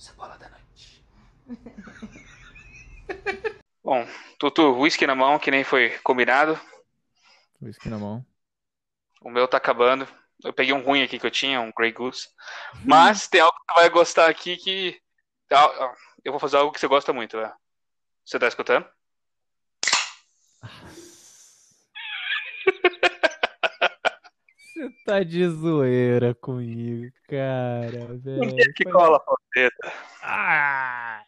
Cebola da noite. Bom, Tutu, whisky na mão, que nem foi combinado. Whisky na mão. O meu tá acabando. Eu peguei um ruim aqui que eu tinha, um Grey Goose. Mas tem algo que você vai gostar aqui que. Ah, Eu vou fazer algo que você gosta muito, né? Você tá escutando? Você tá de zoeira comigo, cara, velho. Que cola, Fazenda. Ah!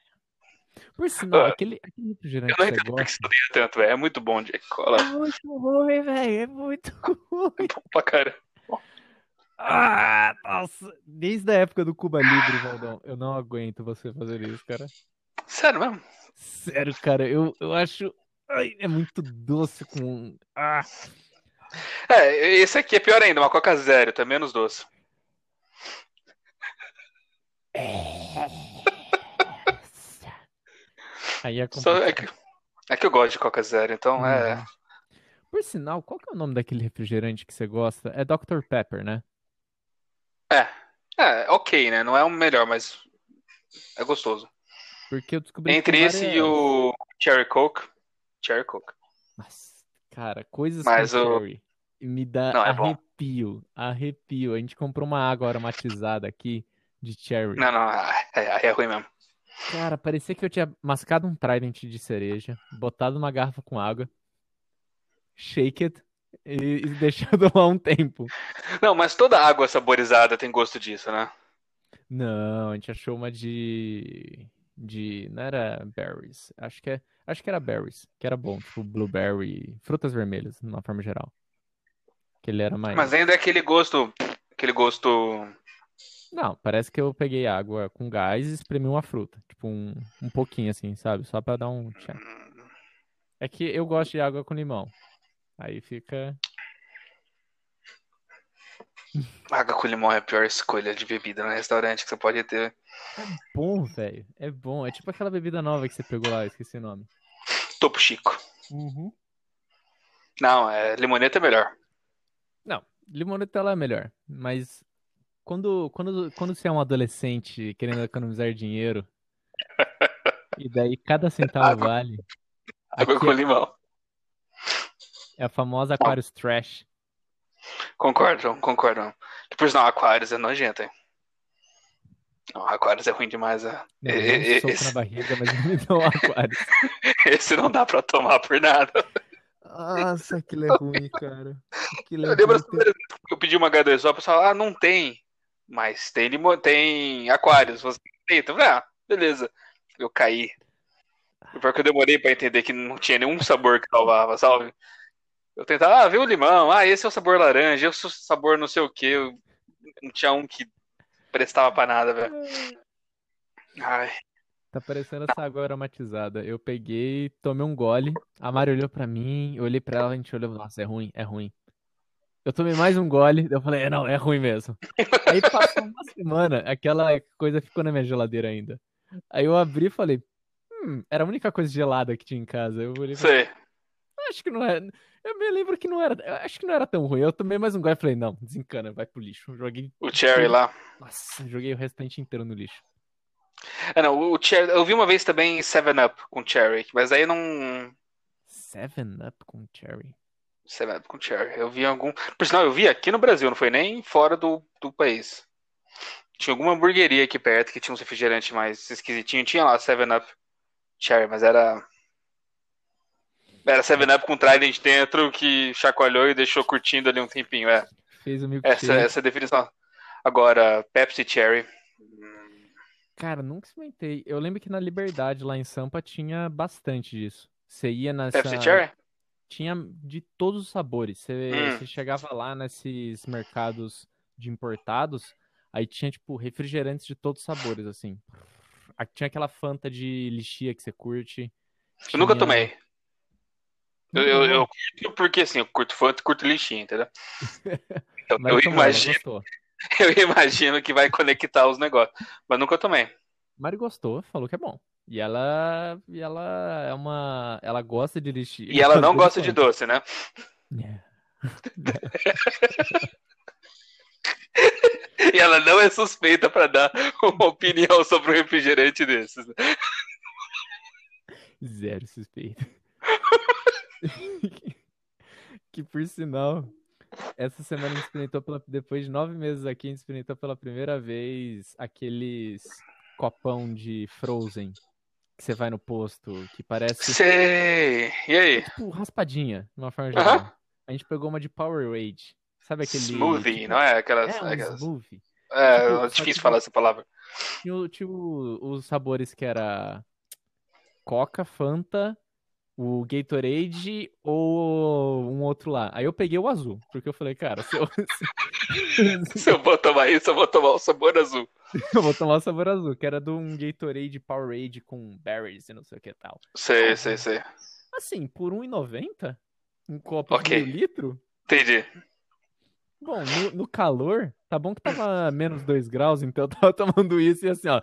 Por sinal, Ah, aquele, aquele refrigerante Eu não que entendo por que gosta. você odeia tanto, velho. É muito bom, Jack Cola. É muito ruim, velho. É muito ruim. É bom pra caramba. Ah, nossa. Desde a época do Cuba Libre, Valdão, eu não aguento você fazer isso, cara. Sério mesmo? Sério, cara, eu, eu acho. Ai, é muito doce com. Ah, É, esse aqui é pior ainda, uma Coca Zero, tá menos doce. aí é Só é, que, é que eu gosto de Coca Zero, então é. Uhum. Por sinal, qual que é o nome daquele refrigerante que você gosta? É Dr. Pepper, né? É. É, ok, né? Não é o melhor, mas é gostoso. Porque eu descobri Entre esse e várias- o Cherry Coke. Cherry Coke. Nossa, cara, coisas Mas com o-. Me dá Não, é bom. arrepio, arrepio. A gente comprou uma água aromatizada aqui de cherry. Não, não, é, é ruim mesmo. Cara, parecia que eu tinha mascado um Trident de cereja, botado numa garrafa com água, shake it e, e deixado lá um tempo. Não, mas toda água saborizada tem gosto disso, né? Não, a gente achou uma de de não era berries, acho que é, acho que era berries, que era bom, tipo blueberry, frutas vermelhas, de uma forma geral. Que ele era mais Mas ainda é aquele gosto. Aquele gosto. Não, parece que eu peguei água com gás e espremi uma fruta, tipo um, um pouquinho assim, sabe? Só pra dar um tchan. É que eu gosto de água com limão. Aí fica Água com limão é a pior escolha de bebida no restaurante que você pode ter. bom, velho. É bom. É tipo aquela bebida nova que você pegou lá, eu esqueci o nome. Topo Chico. Não, é limoneta é melhor. Não, limoneta ela é melhor, mas quando, quando, quando você é um adolescente querendo economizar dinheiro, e daí cada centavo Água. vale, Água com limão. é a famosa Aquarius Trash. Concordo, concordo. Que por sinal, Aquarius é nojento, hein? Não, Aquarius é ruim demais. É. Não, E- não e- soco esse- na barriga, mas um Aquarius. Esse não dá pra tomar por nada. Nossa, aquilo é ruim, cara. Aquilo é Eu lembro ruim. as primeiras vezes que eu pedi uma H2O, o pessoal, ah, não tem. Mas tem limão, tem Aquarius. Você tem? Então, eu falei, ah, beleza. Eu caí. O pior que eu demorei pra entender que não tinha nenhum sabor que salvava, sabe? Eu tentava, ah, vê o limão, ah, esse é o sabor laranja, esse é o sabor não sei o que. Não tinha um que prestava pra nada, velho. Ai, Tá parecendo essa água aromatizada. Eu peguei, tomei um gole. A Mari olhou pra mim, eu olhei pra ela, a gente olhou, nossa, é ruim, é ruim. Eu tomei mais um gole, eu falei, é, não, é ruim mesmo. Aí passou uma semana, aquela coisa ficou na minha geladeira ainda. Aí eu abri e falei, hum, era a única coisa gelada que tinha em casa. Eu olhei e falei, sei. acho que não é. Eu me lembro que não era. eu Acho que não era tão ruim. Eu tomei mais um gole e falei, não, desencana, vai pro lixo. Joguei. O Cherry lá. Nossa, joguei o restante inteiro no lixo. É, não, o Cherry, eu vi uma vez também 7-Up com Cherry, mas aí não. Seven Up com cherry. 7-Up com Cherry. Eu vi algum. Por sinal, eu vi aqui no Brasil, não foi nem fora do, do país. Tinha alguma hamburgueria aqui perto que tinha uns refrigerantes mais esquisitinhos. Tinha lá 7-Up Cherry, mas era. Era 7-Up com Trident dentro que chacoalhou e deixou curtindo ali um tempinho. É, Fez o milkshake. essa, essa é a definição. Agora, Pepsi Cherry. Cara, nunca experimentei. Eu lembro que na Liberdade, lá em Sampa, tinha bastante disso. Você ia nessa. Pepsi Cherry? Tinha de todos os sabores. Você, Hum. você chegava lá nesses mercados de importados, aí tinha, tipo, refrigerantes de todos os sabores, assim. Tinha aquela Fanta de lixia que você curte. Eu nunca tomei. Eu, eu, eu curto porque assim, eu curto e curto lixinho, entendeu? Então, eu imagino, gostou. eu imagino que vai conectar os negócios. Mas nunca tomei. Mari gostou, falou que é bom. E ela, e ela é uma, ela gosta de lixia. E ela não gosta de doce, né? É. E ela não é suspeita pra dar uma opinião sobre um refrigerante desses. Zero suspeita. que por sinal, essa semana a gente experimentou pela, depois de nove meses aqui, a gente experimentou pela primeira vez aqueles copão de Frozen que você vai no posto, que parece Sei. E aí? tipo raspadinha, de uma forma geral. A gente pegou uma de Powerade. Sabe aquele. Smoothie, tipo, não é? Aquelas. É, um aquelas- smoothie. É, Tipo, é difícil falar essa palavra. Tinha, tinha os sabores que era Coca, Fanta, o Gatorade ou um outro lá. Aí eu peguei o azul, porque eu falei, cara, se eu, se eu vou tomar isso, eu vou tomar o sabor azul. eu vou tomar o sabor azul, que era de um Gatorade Powerade com berries e não sei o que tal. Sei, sei, sei. Assim, por R$1,90? Um copo Ok. de meio litro? Entendi. Bom, no, no calor, tá bom que tava menos 2 graus, então eu tava tomando isso e assim, ó.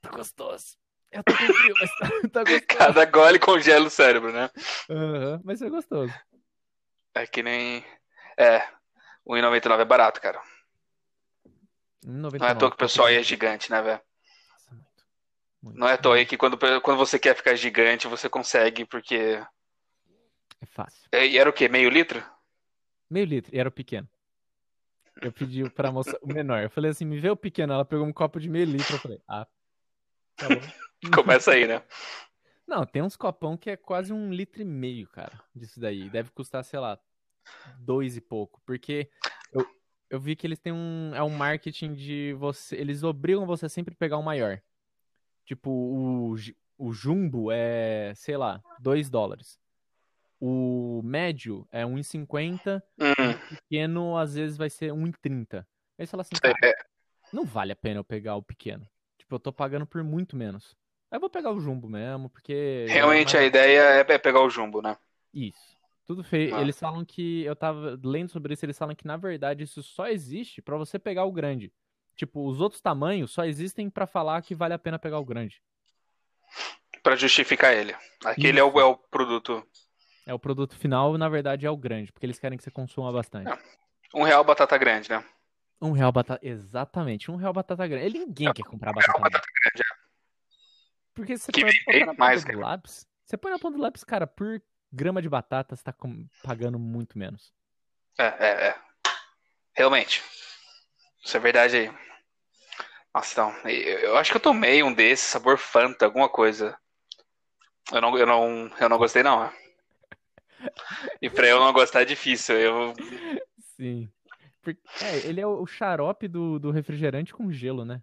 Tá gostoso. Eu tô com frio, mas tá, tá gostoso. Cada gole congela o cérebro, né? Aham, mas é gostoso. É que nem. É. O 1,99 é barato, cara. Não é à toa que o pessoal aí é gigante, né, velho? Nossa, muito, muito. Não é à toa aí que quando, quando você quer ficar gigante, você consegue, porque. É fácil. É, E era o quê? Meio litro? Meio litro, e era o pequeno. Eu pedi pra moça o menor. Eu falei assim, me vê o pequeno. Ela pegou um copo de meio litro. Eu falei, ah, tá. Começa aí, né? Não, tem uns copão que é quase um litro e meio, cara, disso daí. Deve custar, sei lá, dois e pouco. Porque eu, eu vi que eles têm um. É um marketing de você. Eles obrigam você a sempre pegar o maior. Tipo, o, o Jumbo é, sei lá, 2 dólares. O médio é 1,50. Hum, O pequeno, às vezes, vai ser 1,30. Aí você fala assim, sei, cara, é, não vale a pena eu pegar o pequeno. Tipo, eu tô pagando por muito menos. Aí eu vou pegar o jumbo mesmo, porque. realmente a é ideia é é pegar o jumbo, né? Isso. Tudo feio. Ah. Eles falam que. Eu tava lendo sobre isso, eles falam que, na verdade, isso só existe pra você pegar o grande. Tipo, os outros tamanhos só existem pra falar que vale a pena pegar o grande. Pra justificar ele. Aquele é o, é o produto. É o produto final, na verdade, é o grande, porque eles querem que você consuma bastante. Ah. Um real batata grande, né? Um real batata. Exatamente, um real batata grande. Ele ninguém quer comprar batata real batata grande. Porque você Que põe, na ponta mais, do cara. lápis. Você põe na ponta do lápis, cara, por grama de batata, você tá com- pagando muito menos. É, é, é. Realmente. Isso é verdade aí. Nossa, então. Eu, acho que eu tomei um desses, sabor Fanta, alguma coisa. Eu não, eu não, eu não gostei, não. E pra eu não gostar é difícil. Eu, Sim. É, ele é o xarope do, do refrigerante com gelo, né?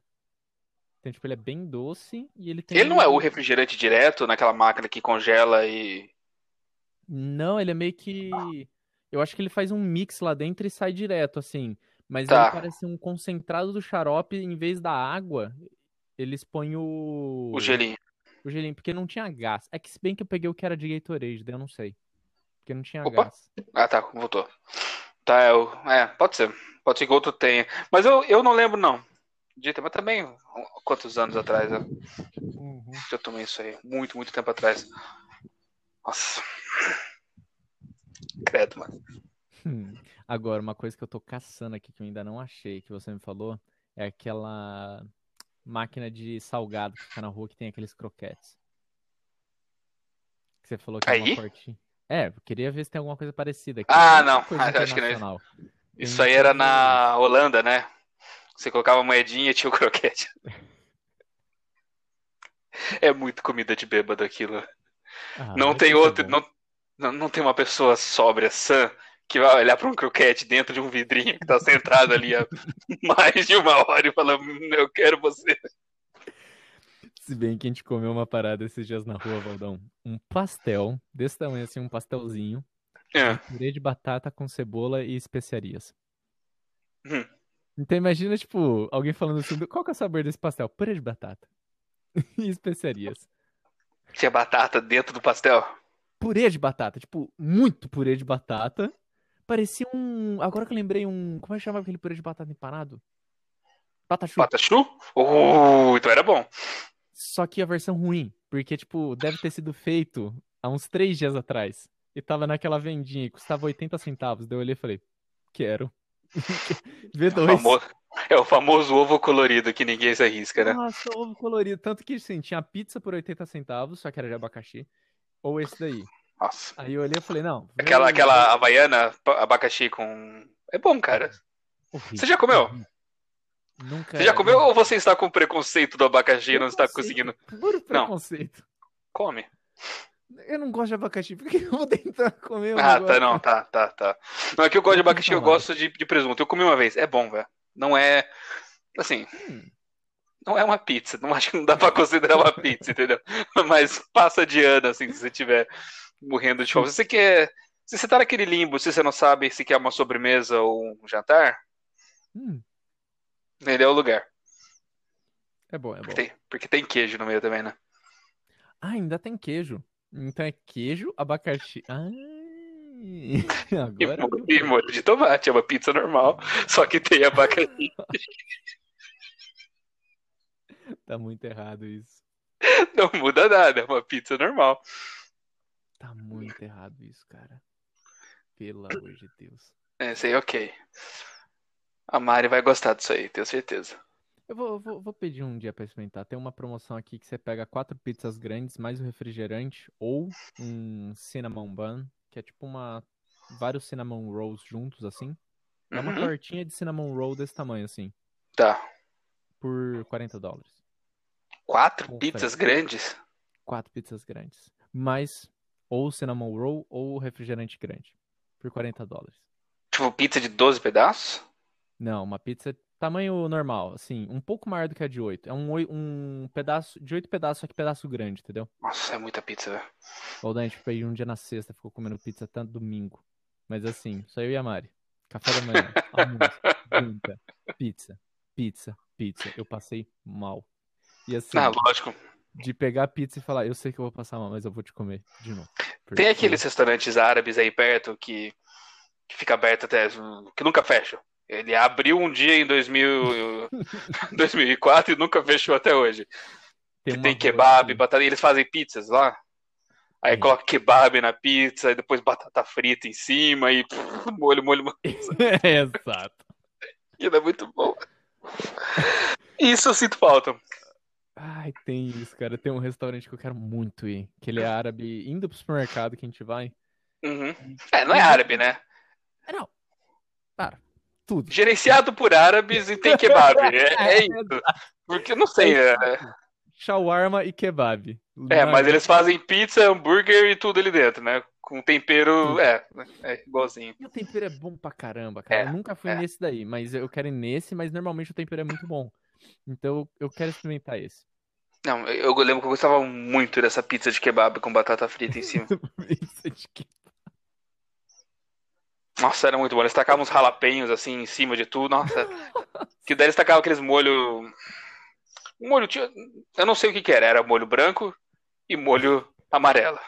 Então, tipo, ele é bem doce e ele tem. ele não é o refrigerante direto naquela máquina que congela e. Não, ele é meio que. Eu acho que ele faz um mix lá dentro e sai direto, assim. Mas Tá. ele parece um concentrado do xarope, em vez da água, eles põem o. O gelinho. O gelinho, porque não tinha gás. É que se bem que eu peguei o que era de Gatorade, daí eu não sei. Porque não tinha Opa. gás. Ah, tá, voltou. Tá, eu, é, pode ser. Pode ser que outro tenha. Mas eu, eu não lembro, não. Dita, mas também, quantos anos atrás eu já tomei isso aí? Muito, muito tempo atrás. Nossa. Credo, mano. Hum. Agora, uma coisa que eu tô caçando aqui que eu ainda não achei, que você me falou, é aquela máquina de salgado que fica na rua que tem aqueles croquetes. Que você falou que é uma Aí? É, queria ver se tem alguma coisa parecida aqui. Ah, não. acho que não é isso. Tem aí era na Holanda, né? Você colocava moedinha e tinha o croquete. É muito comida de bêbado aquilo. Ah, Não tem é outro, não, não, não tem uma pessoa sóbria, sã, que vai olhar pra um croquete dentro de um vidrinho que tá centrado ali há mais de uma hora e falar, "Hum, eu quero você. Se bem que a gente comeu uma parada esses dias na rua, Valdão. Um pastel, desse tamanho assim, um pastelzinho, É. purê de batata com cebola e especiarias. Hum. Então imagina, tipo, alguém falando assim, qual que é o sabor desse pastel? Purê de batata. E especiarias. Tinha batata dentro do pastel. Purê de batata, tipo, muito purê de batata. Parecia um. Agora que eu lembrei, um. Como é que chamava aquele purê de batata empanado? Patachu. Patachu? Uh, então era bom. Só que a versão ruim. Porque, tipo, deve ter sido feito há uns três dias atrás. E tava naquela vendinha e custava 80 centavos. Daí eu olhei e falei, quero. V2. O famoso- é o famoso ovo colorido que ninguém se arrisca, né? Nossa, ovo colorido. Tanto que, sim, tinha pizza por 80 centavos, só que era de abacaxi. Ou esse daí. Nossa. Aí eu olhei e falei, não. Aquela, aquela havaiana, abacaxi com. É bom, cara. Horrível, Você já comeu? Nunca. Você já comeu ou você está com preconceito do abacaxi e não está conseguindo? Puro Não. preconceito. Come. Eu não gosto de abacaxi, por que eu vou tentar comer Ah, tá, não, tá, tá, tá. Não, é que eu gosto de abacaxi, eu gosto de, de presunto. Eu comi uma vez, é bom, velho. Não é. Assim, Hum, não é uma pizza. Não acho que não dá pra considerar uma pizza, entendeu? Mas passa de ano, assim, se você tiver morrendo de fome. Se você quer. Se você tá naquele limbo, se você não sabe se quer uma sobremesa ou um jantar, hum, ele é o lugar. é bom, é bom. Porque tem, porque tem queijo no meio também, né? Ah, ainda tem queijo. Então é queijo, abacaxi. Ah, E, agora. e molho de tomate, é uma pizza normal, só que tem abacaxi. Tá muito errado isso. Não muda nada, é uma pizza normal. Tá muito errado isso, cara. Pelo amor de Deus. É, sei, ok. A Mari vai gostar disso aí, tenho certeza. Eu vou, vou, vou pedir um dia pra experimentar. Tem uma promoção aqui que você pega quatro pizzas grandes, mais o refrigerante, ou um cinnamon bun, que é tipo uma. vários cinnamon rolls juntos, assim. É uma Uhum. tortinha de cinnamon roll desse tamanho, assim, Tá. por 40 dólares. Quatro Com pizzas frango. grandes? Quatro pizzas grandes. Mais ou cinnamon roll ou refrigerante grande. Por 40 dólares. Tipo, pizza de 12 pedaços? Não, uma pizza tamanho normal, assim, um pouco maior do que a de 8. É um, oi- um pedaço, de 8 pedaços, só que pedaço grande, entendeu? Nossa, é muita pizza, velho. O Dan, tipo, aí um dia na sexta ficou comendo pizza até domingo. Mas assim, só eu e a Mari. Café da manhã, almoço, janta, pizza, pizza, pizza. Eu passei mal. E assim, Ah, lógico. de pegar a pizza e falar, eu sei que eu vou passar mal, mas eu vou te comer de novo. Tem Porque- aqueles restaurantes árabes aí perto que, que fica aberto até. que nunca fecham. Ele abriu um dia em 2000, 2004 e nunca fechou até hoje. tem rua kebab, aqui- batata. e Eles fazem pizzas lá. Aí Tem. coloca kebab na pizza, e depois batata frita em cima e pff, molho, molho, molho. Exato. Aquilo é muito bom. Isso eu sinto falta. Ai, tem isso, cara. Tem um restaurante que eu quero muito ir. Que ele é árabe, indo pro supermercado que a gente vai. Uhum. É, não é árabe, né? É, não. Para. Tudo. Gerenciado por árabes e tem kebab. É, é isso. Porque eu não sei. É, Shawarma e kebab. é, mas eles fazem pizza, hambúrguer e tudo ali dentro, né? Com tempero. É, é igualzinho. E o tempero é bom pra caramba, cara. É, eu nunca fui é. nesse daí, mas eu quero ir nesse, mas normalmente o tempero é muito bom. Então eu quero experimentar esse. Não, eu lembro que eu gostava muito dessa pizza de kebab com batata frita em cima. Isso de que- Nossa, era muito bom. Eles tacavam uns jalapenhos assim em cima de tudo. Nossa. Que daí eles tacavam aqueles molho. Um molho. Eu não sei o que que era. Era molho branco e molho amarelo.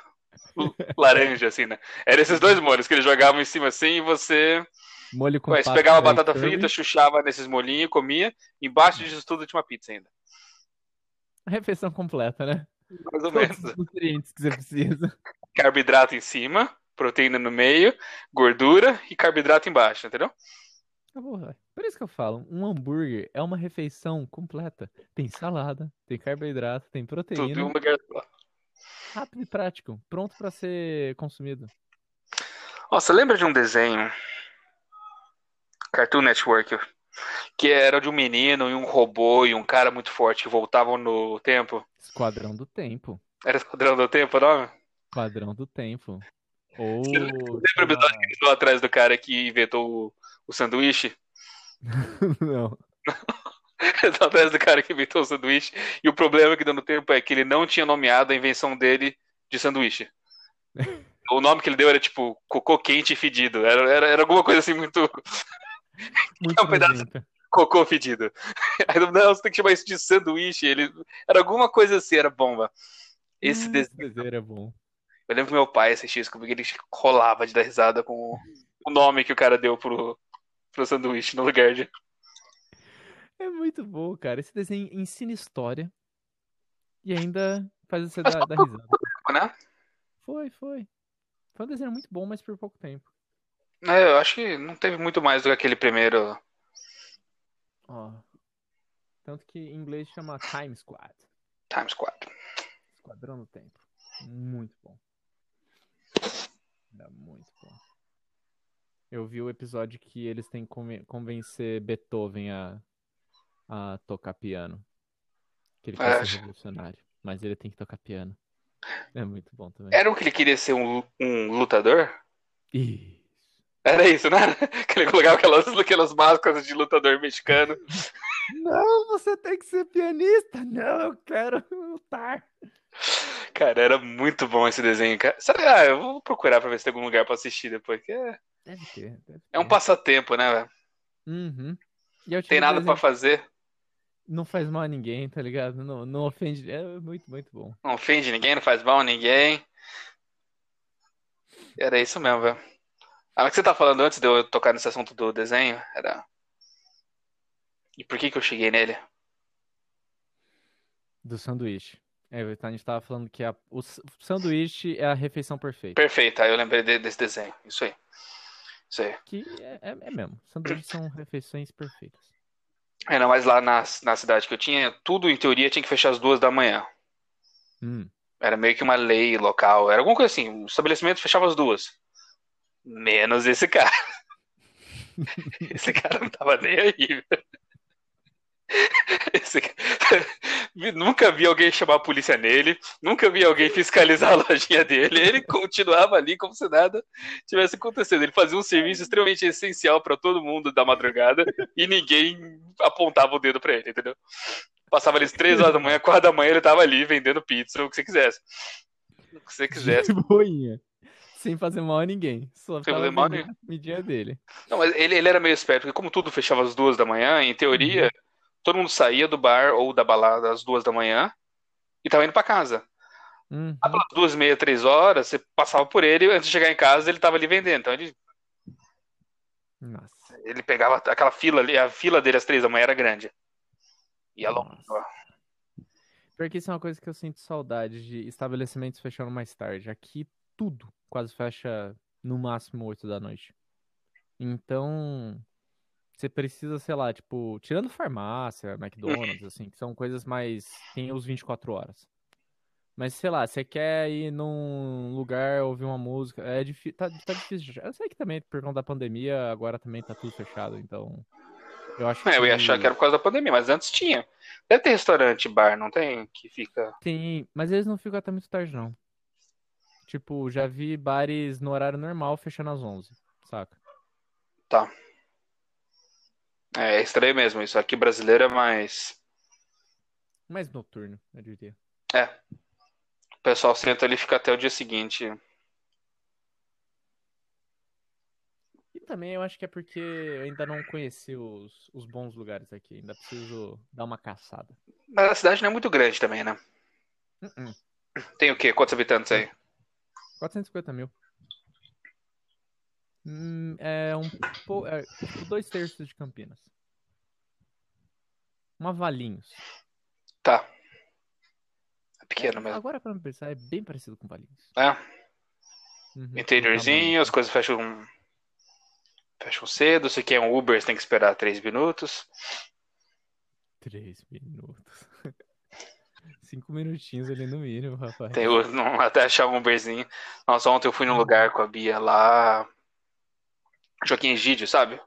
Laranja, assim, né? Eram esses dois molhos que eles jogavam em cima assim e você. Molho com Ué, você pegava a batata curry. frita, chuchava nesses molhinhos, comia. Embaixo disso tudo tinha uma pizza ainda. Refeição completa, né? Mais ou Todos menos. os nutrientes que você precisa. Carboidrato em cima, proteína no meio, gordura e carboidrato embaixo, entendeu? Velho. Por isso que eu falo, um hambúrguer é uma refeição completa. Tem salada, tem carboidrato, tem Tudo em proteína, só. rápido e prático, pronto pra ser consumido. Nossa, lembra de um desenho? Cartoon Network. Que era de um menino e um robô e um cara muito forte que voltavam no tempo. Esquadrão do Tempo. Era Esquadrão do Tempo, não? Esquadrão do Tempo. Você Lembra o episódio que eles atrás do cara que inventou o, o sanduíche? Não. Eles atrás do cara que inventou o sanduíche. E o problema que deu no tempo é que ele não tinha nomeado a invenção dele de sanduíche. O nome que ele deu era tipo cocô quente e fedido. Era, era, era alguma coisa assim muito. Muito É um pedaço- nojento. cocô fedido. Aí não, você tem que chamar isso de sanduíche. Ele... Era alguma coisa assim, era bomba. Esse Hum, desenho era bom. Eu lembro que meu pai assistia isso comigo, ele rolava de dar risada com o- nome que o cara deu pro, pro sanduíche no lugar de. É muito bom, cara. Esse desenho ensina história e ainda faz você dar, dar por risada. né? Foi, foi. Foi um desenho muito bom, mas por pouco tempo. É, eu acho que não teve muito mais do que aquele primeiro. Ó. Tanto que em inglês chama Time Squad. Time Squad. Esquadrão do Tempo. Muito bom. Era muito bom. Eu vi o episódio que eles têm que conven- convencer Beethoven a, a tocar piano. Que ele É, quer ser acho- revolucionário. Mas ele tem que tocar piano. É muito bom também. Era o que ele queria ser um, um lutador? Isso. Era isso, né? Que ele colocava aquelas, aquelas máscaras de lutador mexicano. Não, você tem que ser pianista. Não, eu quero lutar. Cara, era muito bom esse desenho, cara. Sabe, ah, eu vou procurar pra ver se tem algum lugar pra assistir depois. que é, Deve ter, deve é um ter. passatempo, né, velho? Uhum. Tem nada pra fazer. não faz mal a ninguém, tá ligado? Não, não ofende. É muito, muito bom. Não ofende ninguém, não faz mal a ninguém. Era isso mesmo, velho. Ah, o que você tá falando antes de eu tocar nesse assunto do desenho? Era. E por que que eu cheguei nele? Do sanduíche. É, a gente tava falando que a- o sanduíche é a refeição perfeita. Perfeito, aí eu lembrei de- desse desenho. Isso aí. Isso aí. Que é, é, é mesmo. Sanduíches são refeições perfeitas. Ainda mais lá na, na cidade que eu tinha, tudo em teoria tinha que fechar às duas da manhã. Hum. Era meio que uma lei local. Era alguma coisa assim. O estabelecimento fechava às duas. Menos esse cara. Esse cara não tava nem aí. Esse Nunca vi alguém chamar a polícia nele. Nunca vi alguém fiscalizar a lojinha dele. Ele continuava ali como se nada tivesse acontecendo. Ele fazia um serviço extremamente essencial para todo mundo da madrugada e ninguém apontava o dedo para ele, entendeu? Passava ali três horas da manhã, quatro da manhã ele tava ali vendendo pizza, o que você quisesse. O que você quisesse. De boinha. Sem fazer mal a ninguém. Só Sem fazer mal a comidinha dele. Não, mas ele, ele era meio esperto, porque como tudo fechava às duas da manhã, em teoria, todo mundo saía do bar ou da balada às duas da manhã e tava indo pra casa. Uhum. Lá pelas duas, e meia, três horas, você passava por ele, antes de chegar em casa, ele tava ali vendendo. Então ele, Nossa. ele pegava aquela fila ali, a fila dele às três da manhã era grande. Ia longe. Nossa. Porque isso é uma coisa que eu sinto saudade de estabelecimentos fechando mais tarde. Aqui tudo quase fecha no máximo 8 da noite. Então, você precisa, sei lá, tipo, tirando farmácia, McDonald's, assim, que são coisas mais. Tem os 24 horas. Mas, sei lá, você quer ir num lugar ouvir uma música, é difícil, tá, tá difícil. Eu sei que também, por conta da pandemia, agora também tá tudo fechado, então. Eu acho É, eu ia achar que era por causa da pandemia, mas antes tinha. Deve ter restaurante, bar, não tem? Que fica. Tem, mas eles não ficam até muito tarde, não. Tipo, já vi bares no horário normal fechando às 11, saca? Tá. É, é estranho mesmo. Isso aqui brasileiro é mais. Mais noturno, eu diria. É. O pessoal senta ali e fica até o dia seguinte. E também eu acho que é porque eu ainda não conheci os, os bons lugares aqui. Ainda preciso dar uma caçada. Mas a cidade não é muito grande também, né? Uh-uh. Tem o quê? Quantos habitantes aí? 450 mil. Hum, é um pouco. É, tipo, dois terços de Campinas. Uma Valinhos. Tá. É pequeno mesmo. Agora, pra me pensar, é bem parecido com Valinhos. É. Uhum, Interiorzinho, as coisas fecham. Fecham cedo. Se quer um Uber, você tem que esperar três minutos. Três minutos. Cinco minutinhos ali no mínimo, rapaz. Tem não, até achar um Uberzinho. Nossa, ontem eu fui num lugar com a Bia lá. Joaquim Egídio, sabe?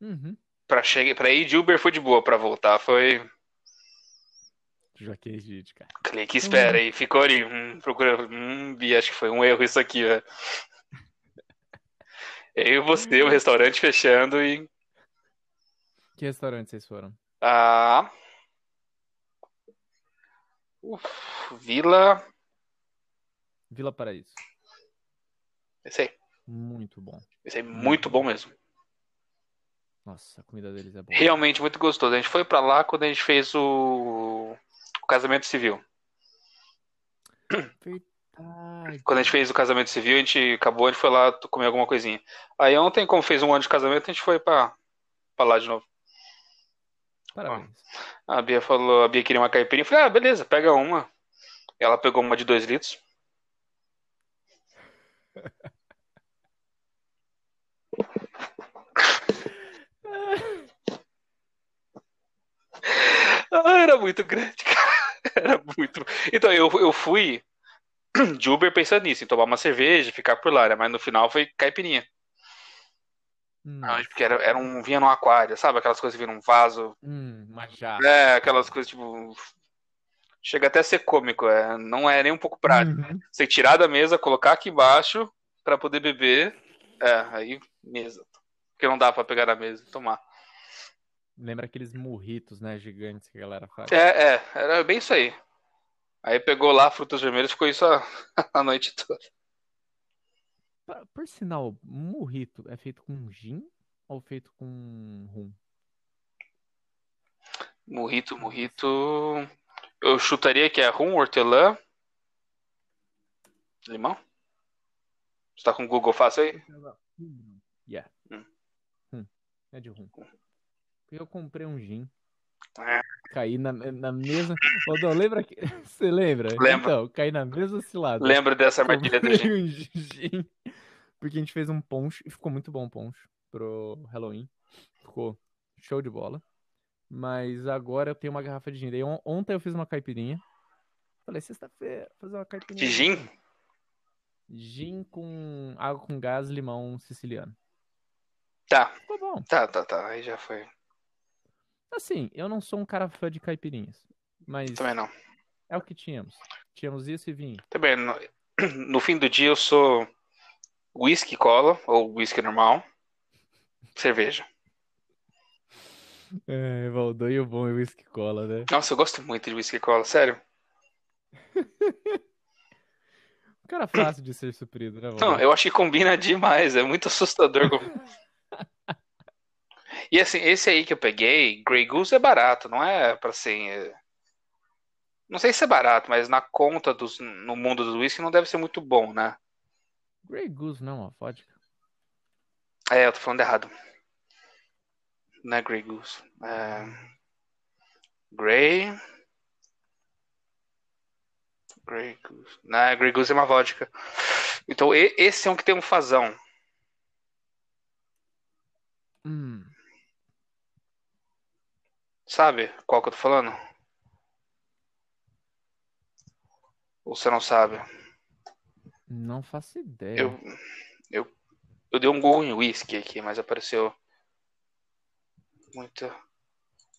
Uhum. Pra, chegar, pra ir de Uber foi de boa, pra voltar foi Joaquim Egídio, cara. clique espera. E ficou ali, hum, procura. Hum, Bia, acho que foi um erro isso aqui, velho. Eu e você, o restaurante fechando e. Que restaurante vocês foram? Ah. Uf, Vila. Vila Paraíso. Esse aí. Muito bom. Esse aí, muito bom mesmo. Nossa, a comida deles é boa. Realmente muito gostoso. A gente foi pra lá quando a gente fez o, o casamento civil. Verdade. Quando a gente fez o casamento civil, a gente acabou, a gente foi lá comer alguma coisinha. Aí ontem, como fez um ano de casamento, a gente foi pra, pra lá de novo. Parabéns. A Bia falou, a Bia queria uma caipirinha. Eu falei, ah, beleza, pega uma. Ela pegou uma de dois litros. Ah, era muito grande, cara. Era muito. Então, eu, eu fui de Uber pensando nisso, em tomar uma cerveja, ficar por lá, né? Mas no final foi caipirinha. Hum, Ah, Porque era, era um. vinha num aquário, sabe? Aquelas coisas que vinham num vaso. hum, uma jarra. É, aquelas coisas, tipo. Chega até a ser cômico, é. Não é nem um pouco prático. Uhum. Você tirar da mesa, colocar aqui embaixo pra poder beber. É, aí, mesa. Porque não dá pra pegar na mesa e tomar. Lembra aqueles murritos, né, gigantes que a galera faz. É, é, era bem isso aí. Aí pegou lá frutas vermelhas e ficou isso a, a noite toda. Por, por sinal, murrito é feito com gin ou feito com rum? Murrito, murrito. Eu chutaria que é rum, hortelã. Limão? Você tá com o Google fácil aí? Yeah. Hum. Rum. É de rum. Porque eu comprei um gin. É. Caí na, na mesma. Ô, Dom, lembra que. Você lembra? Lembro. Então, caí na mesma cilada. Lembro dessa armadilha do gin. um gin. Porque a gente fez um ponche e ficou muito bom o ponche pro Halloween. Ficou show de bola. Mas agora eu tenho uma garrafa de gin. Daí on- ontem eu fiz uma caipirinha. Falei, sexta-feira, fazer uma caipirinha. De gin? Gin com água com gás, limão siciliano. Tá, Ficou bom. tá, tá, tá. Aí já foi. Assim, eu não sou um cara fã de caipirinhas. Mas Também não. é o que tínhamos. Tínhamos isso e vinho. Também, no, no fim do dia eu sou whisky cola ou whisky normal. Cerveja. É, Valdão e o bom é whisky cola, né? Nossa, eu gosto muito de whisky cola, sério. Um cara fácil de ser suprido, né? Não, eu acho que combina demais, é muito assustador. como- E assim, esse aí que eu peguei, Grey Goose é barato, não é pra assim. é- Não sei se é barato, mas na conta dos, no mundo do whisky não deve ser muito bom, né? Grey Goose não uma vodka. É, eu tô falando errado. Não é Grey Goose. É... Grey. Grey Goose. Não, é Grey Goose é uma vodka. Então, esse é um que tem um fazão. Hum, Sabe qual que eu tô falando? Ou você não sabe? não faço ideia. Eu, eu, eu dei um Google em whisky aqui, mas apareceu muito.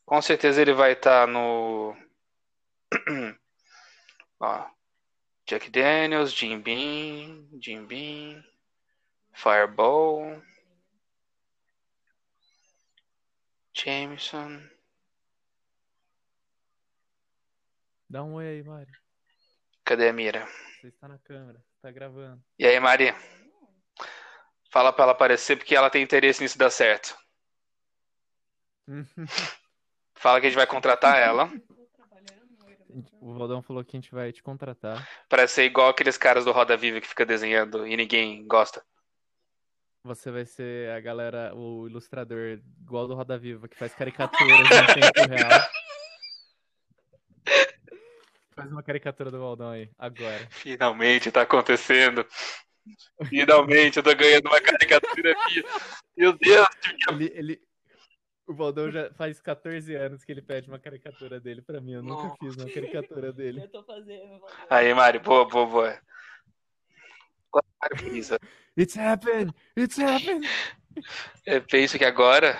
Com certeza ele vai estar no. Ó, Jack Daniels, Jim Beam, Jim Beam, Fireball, Jameson. Dá um oi aí, Mari. Cadê a Mira? Você está na câmera, tá gravando. E aí, Mari? Fala pra ela aparecer porque ela tem interesse nisso dar certo. Fala que a gente vai contratar ela O Valdão falou que a gente vai te contratar. pra ser igual aqueles caras do Roda Viva que fica desenhando e ninguém gosta. Você vai ser a galera, o ilustrador igual do Roda Viva, que faz caricaturas em tempo real. Faz uma caricatura do Valdão aí, agora. Finalmente tá acontecendo. Finalmente eu tô ganhando uma caricatura minha. Meu Deus, Ele, ele... O Valdão já faz 14 anos que ele pede uma caricatura dele pra mim. Eu nunca Nossa. fiz uma caricatura dele. Eu tô fazendo. Valdão. Aí, Mari, boa, boa, boa. It's happened! It's happened! Eu penso que agora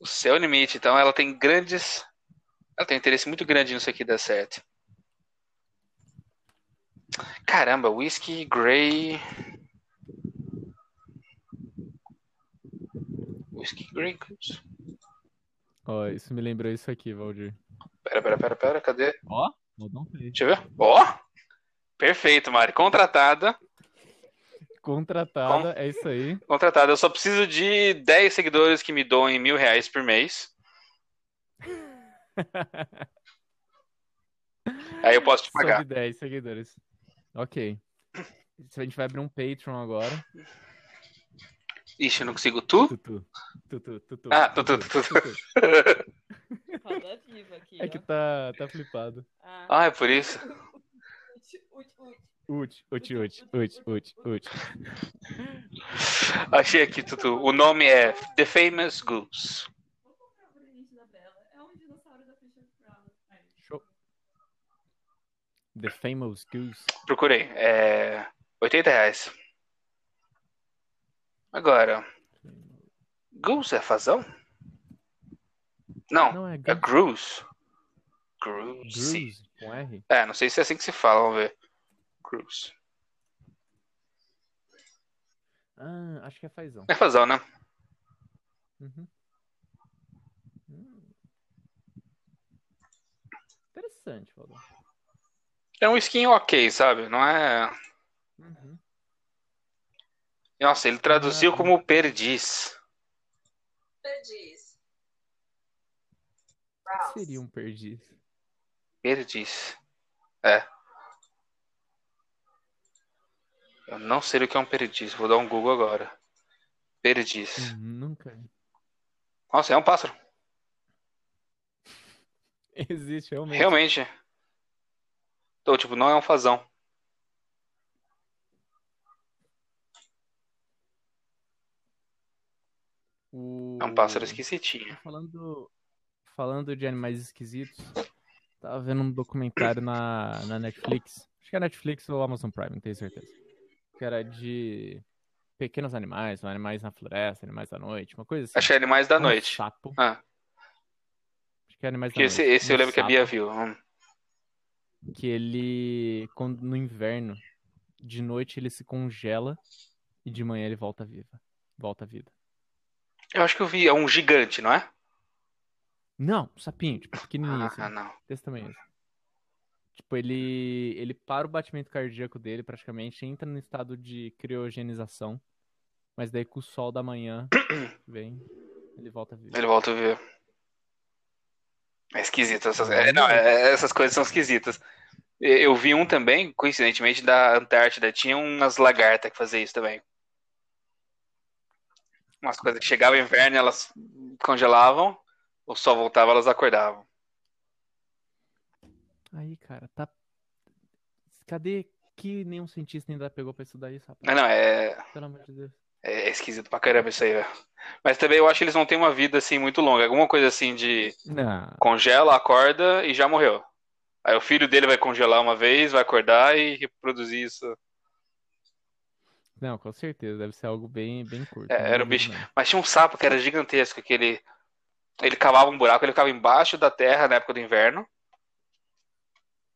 o céu é o limite. Então ela tem grandes. Ela tem um interesse muito grande nisso aqui dar certo. Caramba, whisky, grey. Whisky grey goose. Ó, isso me lembrou isso aqui, Valdir. Pera, pera, pera, pera, cadê? Ó, Valdão fez. Deixa eu ver. Ó! Perfeito, Mari. Contratada. Contratada, é isso aí. Contratada. Eu só preciso de 10 seguidores que me doem mil reais por mês. Aí eu posso te pagar. 10 seguidores. Ok. A gente vai abrir um Patreon agora. Ixi, eu não consigo. Tu? Tutu. Tutu, tutu. Ah, tutu, tutu. Viva aqui. É que tá, tá flipado. Ah. Ah, é por isso. Uti, uti, uti, uti, uti, uti. Achei aqui, Tutu. O nome é The Famous Goose. Vou comprar o presente da Bela. É um dinossauro da Show. The Famous Goose. Procurei. É. 80 reais. Agora, Goose é fazão? Não, Não é é. Cruise, com R. É, não sei se é assim que se fala, vamos ver. Cruise. Ah, acho que é fazão. É fazão, né? Uhum. Hum. Interessante, Valdão. É um skin ok, sabe? Não é. Uhum. Nossa, ele traduziu Ah, como perdiz. Perdiz. Seria um perdiz? Perdiz. É. Eu não sei o que é um perdiz. Vou dar um Google agora. Perdiz. Nunca. Nossa, é um pássaro. Existe realmente. Realmente. Então, tipo, não é um fazão. O... É um pássaro esquisitinho. Falando, falando de animais esquisitos, tava vendo um documentário na, na Netflix. Acho que é Netflix ou Amazon Prime, não tenho certeza. Que era de pequenos animais, animais na floresta, animais da noite, uma coisa assim. Achei animais da Um noite. sapo. Ah, Acho que é animais da que esse, noite. esse eu Um lembro que a sapo Bia viu. Hum. Que ele, quando, no inverno, de noite ele se congela e de manhã ele volta viva. Volta à vida. Eu acho que eu vi. É um gigante, não é? Não, um sapinho, tipo, pequenininho assim. Ah, não. Desse tamanho. assim. Tipo, ele, ele para o batimento cardíaco dele praticamente, entra no estado de criogenização, mas daí com o sol da manhã vem, ele volta a viver. Ele volta a ver. É esquisito. Essas, é, não, é- essas coisas são esquisitas. Eu vi um também, coincidentemente, da Antártida. Tinha umas lagartas que faziam isso também. Umas coisas que chegava o inverno, elas congelavam, o sol voltava, elas acordavam. Aí, cara, tá. Cadê que nenhum cientista ainda pegou pra estudar isso, rapaz? Não, não, é, Pelo amor de Deus. É esquisito pra caramba isso aí, velho. Mas também eu acho que eles não têm uma vida assim muito longa. Alguma coisa assim de Não, congela, acorda e já morreu. Aí o filho dele vai congelar uma vez, vai acordar e reproduzir isso. não, com certeza, deve ser algo bem, bem curto. É, não era um bicho. não. Mas tinha um sapo que era gigantesco, que ele, ele cavava um buraco, ele ficava embaixo da terra na época do inverno.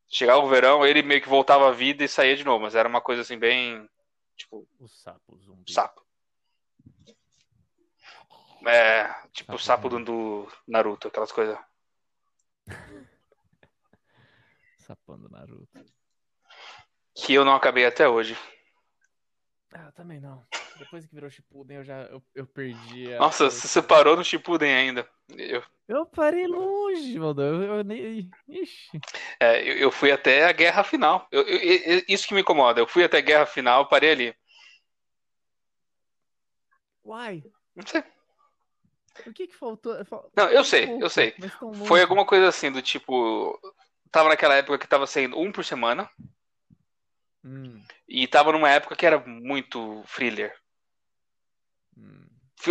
Chegava o verão, ele meio que voltava à vida e saía de novo, mas era uma coisa assim bem, tipo, O sapo zumbi. sapo. É, tipo o Sapo do, do Naruto, aquelas coisas. Sapão do Naruto. Que eu não acabei até hoje. Ah, também não. Depois que virou Shippuden, eu já eu, eu perdi a Nossa, você separou no Shippuden ainda. Eu, Eu parei longe, Valdão. Eu, eu nem. Ixi. é, eu, eu fui até a guerra final. Eu- eu- eu- isso que me incomoda. Eu fui até a guerra final, parei ali. Uai, Não sei. O que que faltou? Fal- Não, eu sei, pouco, eu sei. Foi alguma coisa assim do tipo. Tava naquela época que tava saindo um por semana. Hum, E tava numa época que era muito thriller. hum.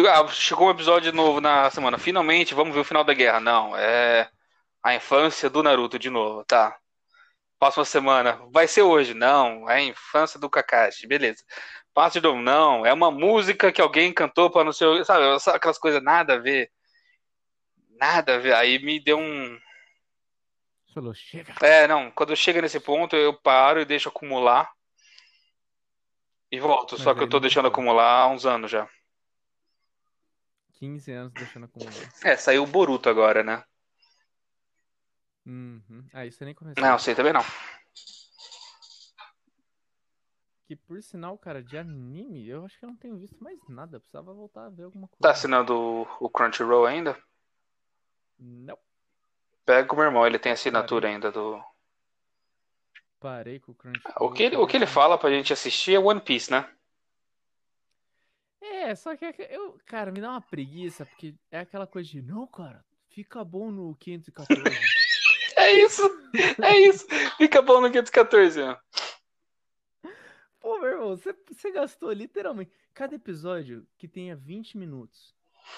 Ah, Chegou um episódio novo na semana. Finalmente, vamos ver o final da guerra. Não, é a infância do Naruto de novo, tá? Próxima semana. Vai ser hoje. Não, é a infância do Kakashi. Beleza. Passa de novo. Não, é uma música que alguém cantou pra não sei o. Sabe, aquelas coisas nada a ver. Nada a ver. Aí me deu um. Falou, chega. É, não, quando chega nesse ponto eu paro e deixo acumular e volto. Mas Só que eu tô deixando funciona. acumular há uns anos já. 15 anos deixando acumular. É, saiu o Boruto agora, né? Uhum. Ah, isso eu nem começou. Não, sei também não. Que por sinal, cara, de anime, eu acho que eu não tenho visto mais nada. Eu precisava voltar a ver alguma coisa. Tá assinando o, Crunchyroll ainda? Não, Pega o meu irmão, ele tem assinatura ainda do. parei com o Crunchyroll. O que ele, o que ele fala pra gente assistir é One Piece, né? É, só que é que eu, cara, me dá uma preguiça, porque é aquela coisa de, não, cara, fica bom no 514. É isso! É isso! Fica bom no 514, ó. Pô, meu irmão, você, você gastou literalmente cada episódio que tenha 20 minutos.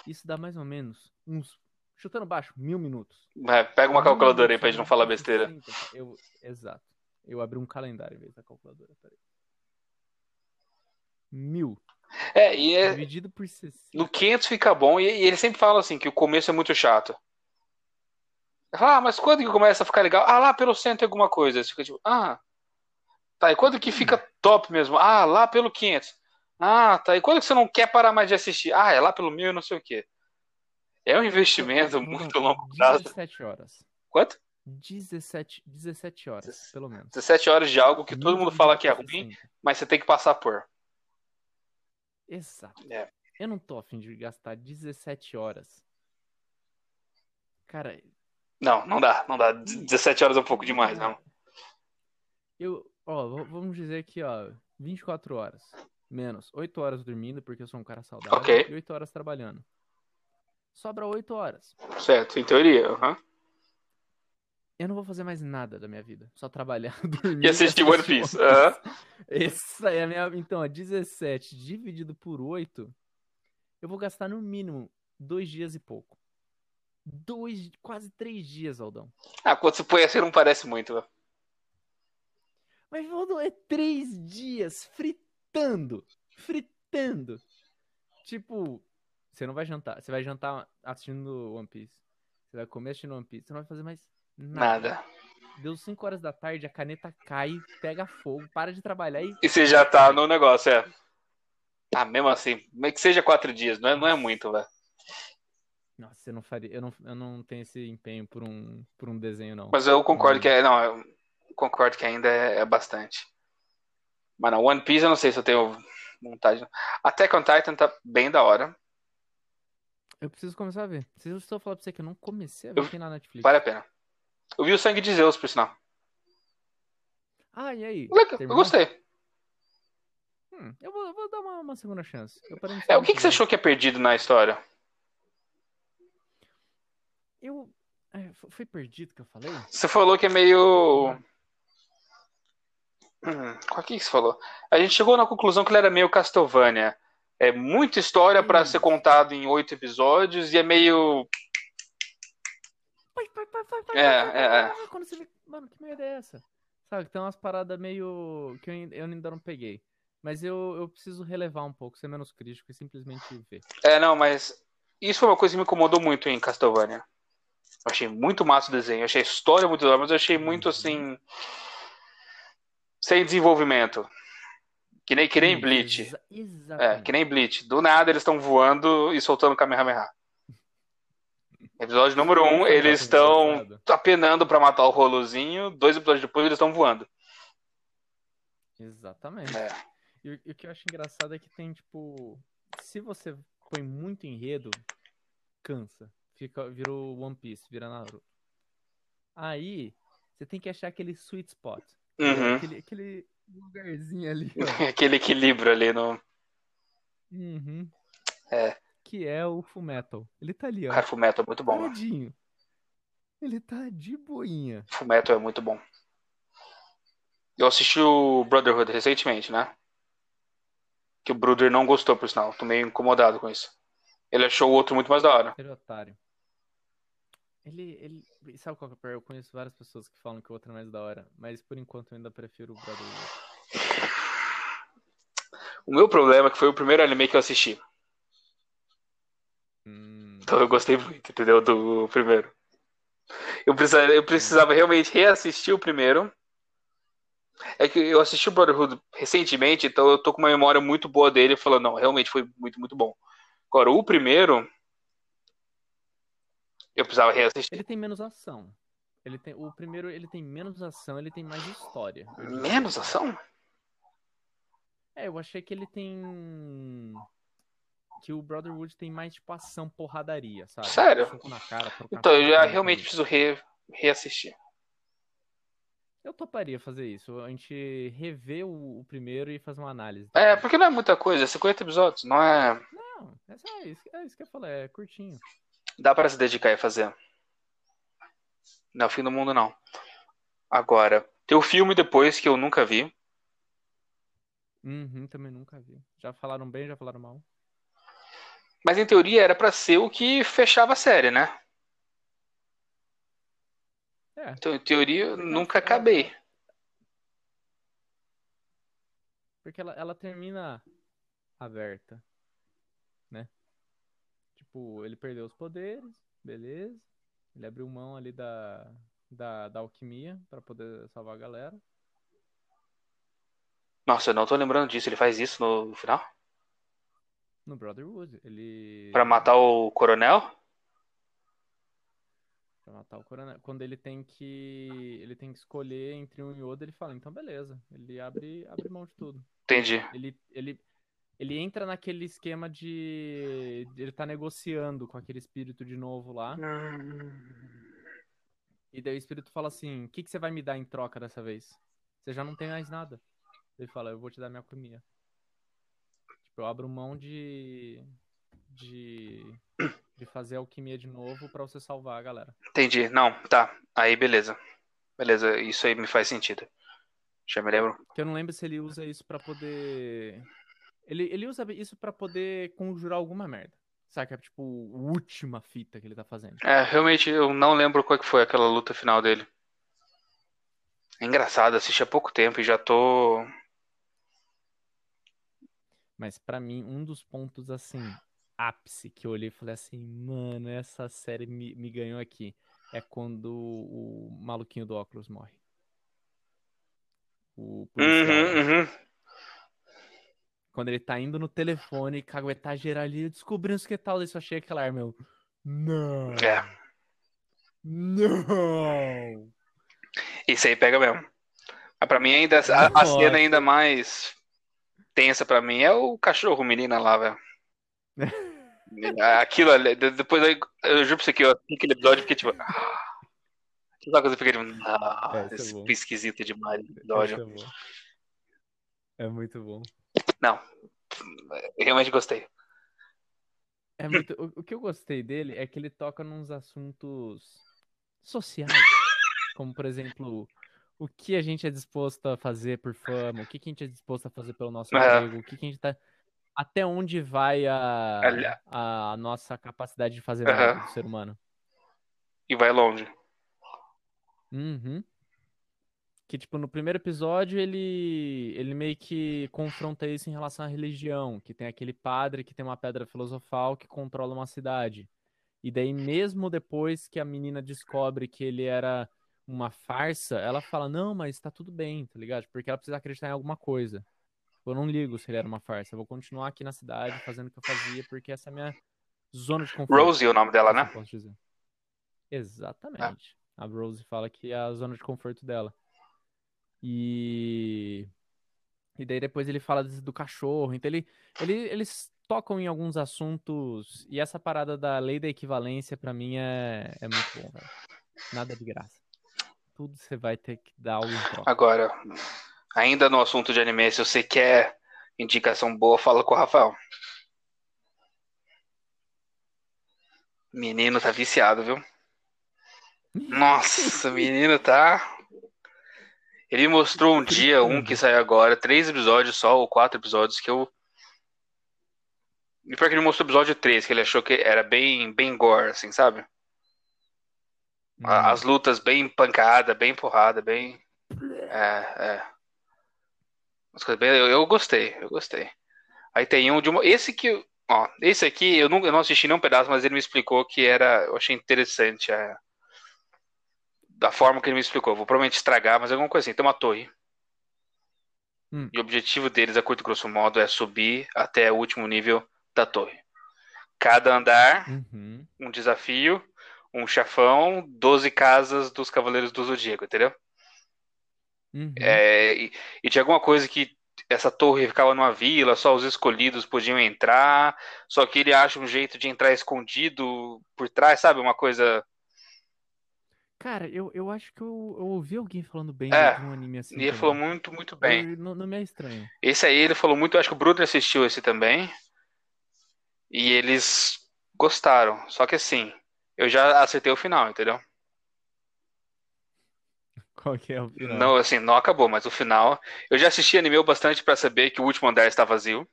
Isso dá mais ou menos uns chutando baixo, mil minutos. É, pega uma calculadora aí pra gente não falar besteira. 360, Eu, exato. Eu abri um calendário em vez da calculadora. Peraí. Mil. É, e é- Dividido por 60. no 500 fica bom, e, e ele sempre fala assim, que o começo é muito chato. Ah, mas quando que começa a ficar legal? Ah, lá pelo cento e alguma coisa. Você fica tipo, ah, tá, e quando que fica top mesmo? Ah, lá pelo 500. Ah, tá, e quando que você não quer parar mais de assistir? Ah, é lá pelo mil e não sei o quê. É um investimento Foram muito longo prazo. 17 horas. Quanto? 17, 17 horas, pelo menos. 17 horas de algo que todo mundo fala que é ruim, 60. mas você tem que passar por. Exato. É. Eu não tô afim de gastar 17 horas. Cara, Não, não dá, não dá. 17 horas é um pouco demais, não. eu, ó, vamos dizer aqui, ó, 24 horas. Menos 8 horas dormindo, porque eu sou um cara saudável, Ok. e 8 horas trabalhando. Sobra 8 horas. Certo, em teoria. aham. Eu não vou fazer mais nada da minha vida. Só trabalhar, dormir E assistir One Piece. aham. Essa é a minha. Então, ó, 17 dividido por 8, eu vou gastar no mínimo dois dias e pouco. Dois, quase três dias, Aldão. Ah, quando você põe assim não parece muito. né? Mas, Aldão, é três dias fritando. Fritando. Tipo, você não vai jantar. Você vai jantar assistindo One Piece. Você vai comer assistindo One Piece. Você não vai fazer mais nada. Nada. Deu 5 horas da tarde, a caneta cai, pega fogo, para de trabalhar e. E você já tá no negócio, é. Ah, mesmo assim, mas que seja quatro dias, não é, não é muito, velho. Nossa, eu não faria. Eu não, eu não tenho esse empenho por um, por um desenho, não. Mas eu concordo que é. Não, eu concordo que ainda é, é bastante. Mas não, One Piece eu não sei se eu tenho vontade. Attack on Titan tá bem da hora. Eu preciso começar a ver. Se eu estou falando pra você que eu não comecei a ver Eu- aqui na Netflix. Vale a pena. Eu vi o Sangue de Zeus, por sinal. Ah, e aí? Legal, eu gostei. Hum, eu, vou, eu vou dar uma, uma segunda chance. É, o que, que você achou que é perdido na história? Eu. é, foi perdido que eu falei? Você falou que é meio. Hum, qual que você falou? A gente chegou na conclusão que ele era meio Castlevania. É muita história pra ser Isso. contado em oito episódios e é meio. Pai, pai, pai, É, é, é. Quando você vê. Mano, que merda é essa? Sabe, tem umas paradas meio. que eu ainda, eu ainda não peguei. Mas eu, eu preciso relevar um pouco, ser menos crítico e simplesmente ver. É, não, mas isso foi uma coisa que me incomodou muito em Castlevania. Eu achei muito massa o desenho, eu achei a história muito hora, mas eu achei muito assim. Sem desenvolvimento. Que nem, que nem Bleach. exa- É, que nem Bleach. Do nada eles estão voando e soltando Kamehameha. Episódio número um, Isso é eles estão apenando pra matar o Rolozinho. Dois episódios depois eles estão voando. Exatamente. É. E, o- e o que eu acho engraçado é que tem, tipo. Se você põe muito enredo, cansa. Fica, virou One Piece, vira Naruto. Aí, você tem que achar aquele sweet spot. Uhum. Aquele, aquele lugarzinho ali. Aquele equilíbrio ali no. Uhum. É. Que é o Fullmetal. Ele tá ali, ó. Cara, Fullmetal é muito bom. Paradinho. Ele tá de boinha. Fullmetal é muito bom. Eu assisti o Brotherhood recentemente, né? Que o Brother não gostou, por sinal. Tô meio incomodado com isso. Ele achou o outro muito mais da hora. Ele é otário. Ele, ele. Sabe qual que é o pior? Eu conheço várias pessoas que falam que o outro é mais da hora. Mas por enquanto eu ainda prefiro o Brotherhood. O meu problema é que foi o primeiro anime que eu assisti. Hum, Então eu gostei muito, entendeu? Do primeiro. Eu precisava, eu precisava realmente reassistir o primeiro. É que eu assisti o Brotherhood recentemente, então eu tô com uma memória muito boa dele, falando, não, realmente foi muito, muito bom. Agora, o primeiro, eu precisava reassistir. ele tem menos ação. Ele tem, o primeiro ele tem menos ação, ele tem mais história. Menos ação? É, eu achei que ele tem. Que o Brotherhood tem mais, tipo, ação, porradaria, sabe? Sério? Cara, Então eu já realmente né? preciso re- reassistir. Eu toparia fazer isso. A gente rever o, o primeiro e fazer uma análise. É, porque não é muita coisa, é 50 episódios, não é. Não, é só isso, é isso que eu falei, é curtinho. Dá para se dedicar e fazer. Não é o fim do mundo, não. Agora, tem o filme depois que eu nunca vi. Uhum, também nunca vi. Já falaram bem, já falaram mal. Mas em teoria era pra ser o que fechava a série, né? É. Então, em teoria, eu nunca ela- acabei. Porque ela, ela termina aberta? Tipo, ele perdeu os poderes, beleza. Ele abriu mão ali da, da, da alquimia pra poder salvar a galera. Nossa, eu não tô lembrando disso. Ele faz isso no final? No Brotherhood, ele... Pra matar o coronel? Pra matar o coronel. Quando ele tem que... Ele tem que escolher entre um e outro, ele fala, então beleza. Ele abre, abre mão de tudo. Entendi. Ele, ele, ele entra naquele esquema de, ele tá negociando com aquele espírito de novo lá. E daí o espírito fala assim: O que, que você vai me dar em troca dessa vez? Você já não tem mais nada. Ele fala: Eu vou te dar minha alquimia. Tipo, eu abro mão de. de. de fazer alquimia de novo pra você salvar a galera. Entendi. Não, tá. Aí, beleza. Beleza, isso aí me faz sentido. Já me lembro. Que eu não lembro se ele usa isso pra poder. Ele, ele usa isso pra poder conjurar alguma merda. Saca? Tipo, a última fita que ele tá fazendo. É, realmente eu não lembro qual que foi aquela luta final dele. É engraçado, assisti há pouco tempo e já tô. Mas pra mim, um dos pontos, assim, ápice que eu olhei e falei assim, mano, essa série me, me ganhou aqui. É quando o maluquinho do óculos morre. O policial. Uhum, uhum. Quando ele tá indo no telefone, caguetar geral ali, descobrindo os que tal, daí só chega aquela arma, eu... Não! É, Não! isso aí pega mesmo. Mas pra mim ainda, a, a cena ainda mais tensa pra mim é o cachorro menina lá, velho. Aquilo ali, de- depois aí, eu juro pra você que eu assisti aquele episódio e fiquei tipo. ah, Aquela coisa eu fiquei tipo, não, É, é esquisito demais episódio. é. É muito bom. Não, eu realmente gostei. É muito... o, o que eu gostei dele é que ele toca nos assuntos sociais. Como, por exemplo, o que a gente é disposto a fazer por fama, o que, que a gente é disposto a fazer pelo nosso É. emprego, o que, que a gente tá. Até onde vai a, a nossa capacidade de fazer mal do ser humano. E vai longe. Uhum. Que, tipo, no primeiro episódio ele, ele meio que confronta isso em relação à religião, que tem aquele padre que tem uma pedra filosofal que controla uma cidade. E daí, mesmo depois que a menina descobre que ele era uma farsa, ela fala, não, mas tá tudo bem, tá ligado? Porque ela precisa acreditar em alguma coisa. Eu não ligo se ele era uma farsa, eu vou continuar aqui na cidade fazendo o que eu fazia, porque essa é a minha zona de conforto. Rosie é o nome dela, Assim né? Exatamente. A Rose fala que é a zona de conforto dela. E. E daí depois ele fala do cachorro. Então ele, ele, eles tocam em alguns assuntos. E essa parada da lei da equivalência, pra mim, é, é muito bom, velho. Nada de graça. Tudo você vai ter que dar algo em troca. Agora, ainda no assunto de anime, se você quer indicação boa, fala com o Rafael. Menino tá viciado, viu? Nossa, o menino tá. Ele mostrou um dia, um que saiu agora, três episódios só, ou quatro episódios, que eu. E pior que ele mostrou o episódio 3, que ele achou que era bem, bem gore, assim, sabe? A- As lutas bem pancada, bem porrada, bem. É, é. As coisas bem- Eu, eu gostei, eu gostei. Aí tem um de uma. Esse que. Ó, esse aqui eu não, eu não assisti nenhum pedaço, mas ele me explicou que era. Eu achei interessante a, da forma que ele me explicou. Vou provavelmente estragar, mas alguma coisa assim. Tem uma torre. Hum. E o objetivo deles, a curto grosso modo, é subir até o último nível da torre. Cada andar Uhum. um desafio, um chefão, 12 casas dos Cavaleiros do Zodíaco, entendeu? Uhum. É, e, e tinha alguma coisa que essa torre ficava numa vila, só os escolhidos podiam entrar, só que ele acha um jeito de entrar escondido por trás, sabe? Uma coisa. Cara, eu, eu acho que eu, eu ouvi alguém falando bem É, de um anime assim. E ele também. falou muito, muito bem. Eu- não, não me é estranho. Esse aí ele falou muito, eu acho que o Bruno assistiu esse também. E eles gostaram. Só que assim, eu já acertei o final, entendeu? Qual que é o final? Não, assim, não acabou, mas o final. Eu já assisti anime o bastante pra saber que o último andar está vazio.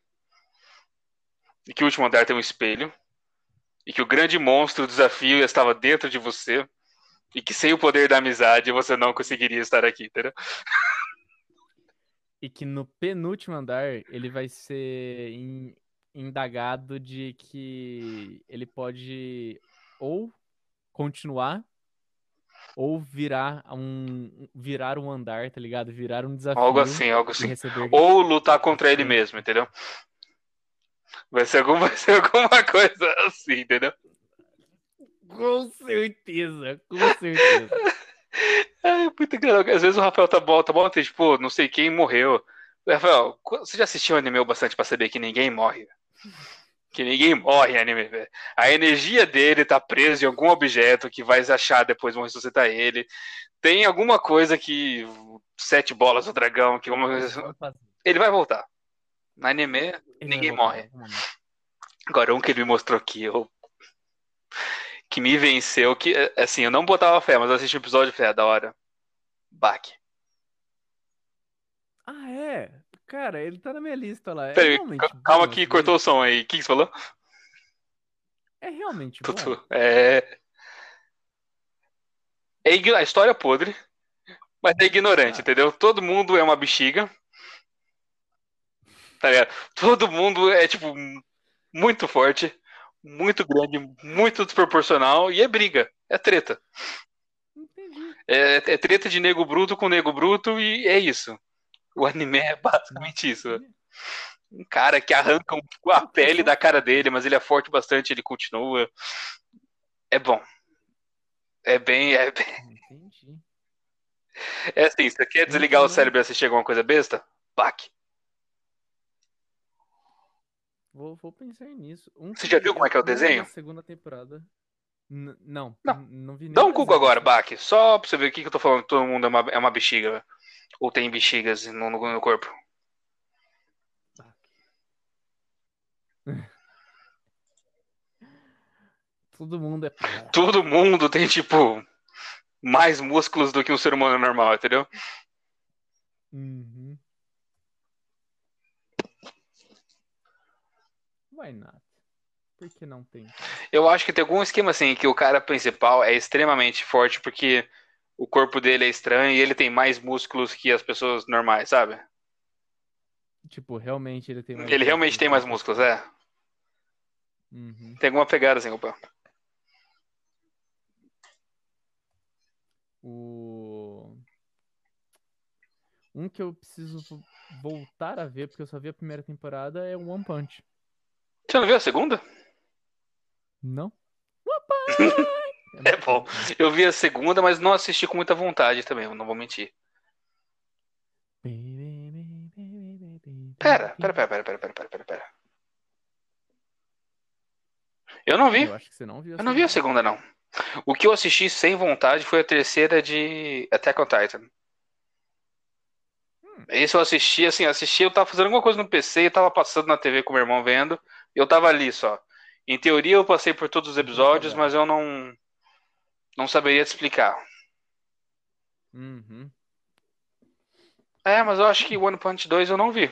E que o último andar tem um espelho. E que o grande monstro do desafio estava dentro de você. E que sem o poder da amizade você não conseguiria estar aqui, entendeu? E que no penúltimo andar ele vai ser in- indagado de que ele pode ou continuar ou virar um virar um andar, tá ligado? Virar um desafio Algo assim, algo assim. receber Ou lutar contra ele mesmo, entendeu? Vai ser, algum, vai ser alguma coisa assim, entendeu? Com certeza, com certeza. É muito engraçado. Às vezes o Rafael tá bom, tá bom, tem, tipo, não sei quem morreu. Rafael, você já assistiu anime o bastante pra saber que ninguém morre? Que ninguém morre em anime, velho. A energia dele tá presa em algum objeto que vai achar depois vão ressuscitar ele. Tem alguma coisa que. Sete bolas do dragão, que uma... Ele vai voltar. No anime, Ele ninguém morre. Agora, um que ele me mostrou aqui, eu... que me venceu, que, é, assim, eu não botava fé, mas eu assisti o episódio e falei, ah, da hora. Baki. Ah, é? Cara, ele tá na minha lista lá. É Peraí, ca- calma bom que esse cortou o som aí. O que que você falou? É realmente bom. Tutu. É... é igno- a história é podre, mas é ignorante, Ah. entendeu? Todo mundo é uma bexiga. Tá ligado? Todo mundo é, tipo, muito forte, muito grande, muito desproporcional e é briga, é treta. Entendi. É, é treta de nego bruto com nego bruto e é isso. O anime é basicamente isso. Um cara que arranca um- a pele da cara dele, mas ele é forte bastante, ele continua. É bom. É bem. É, bem- Entendi. é assim, você quer desligar o cérebro e assistir alguma coisa besta? Baque. Vou, vou pensar nisso. Um Você já viu como é que é o desenho? segunda temporada. N- não, Não. não vi Dá um Google agora, Baque. Só pra você ver o que, que eu tô falando. Todo mundo é uma, é uma bexiga. Ou tem bexigas no, no, no corpo. Todo mundo é. Todo mundo tem, tipo, mais músculos do que um ser humano normal, entendeu? Uhum. Why not? Por que não tem? Eu acho que tem algum esquema assim que o cara principal é extremamente forte porque o corpo dele é estranho e ele tem mais músculos que as pessoas normais, sabe? Tipo, realmente ele tem mais Ele realmente tem mais músculos, é. Uhum. Tem alguma pegada assim, opa. O... Um que eu preciso vo- voltar a ver, porque eu só vi a primeira temporada, é o One Punch. Você não viu a segunda? Não? É bom. Eu vi a segunda, mas não assisti com muita vontade também, não vou mentir. Pera, pera, pera, pera, pera, pera, pera, pera, pera. Eu não vi. Eu acho que você não viu Eu não vi a segunda, não. O que eu assisti sem vontade foi a terceira de Attack on Titan. Hum. Esse eu assisti, assim, assisti, eu tava fazendo alguma coisa no PC, eu tava passando na TV com meu irmão vendo, e eu tava ali só. Em teoria eu passei por todos os episódios, mas eu não não saberia te explicar. Uhum. É, mas eu acho que One Punch 2 eu não vi.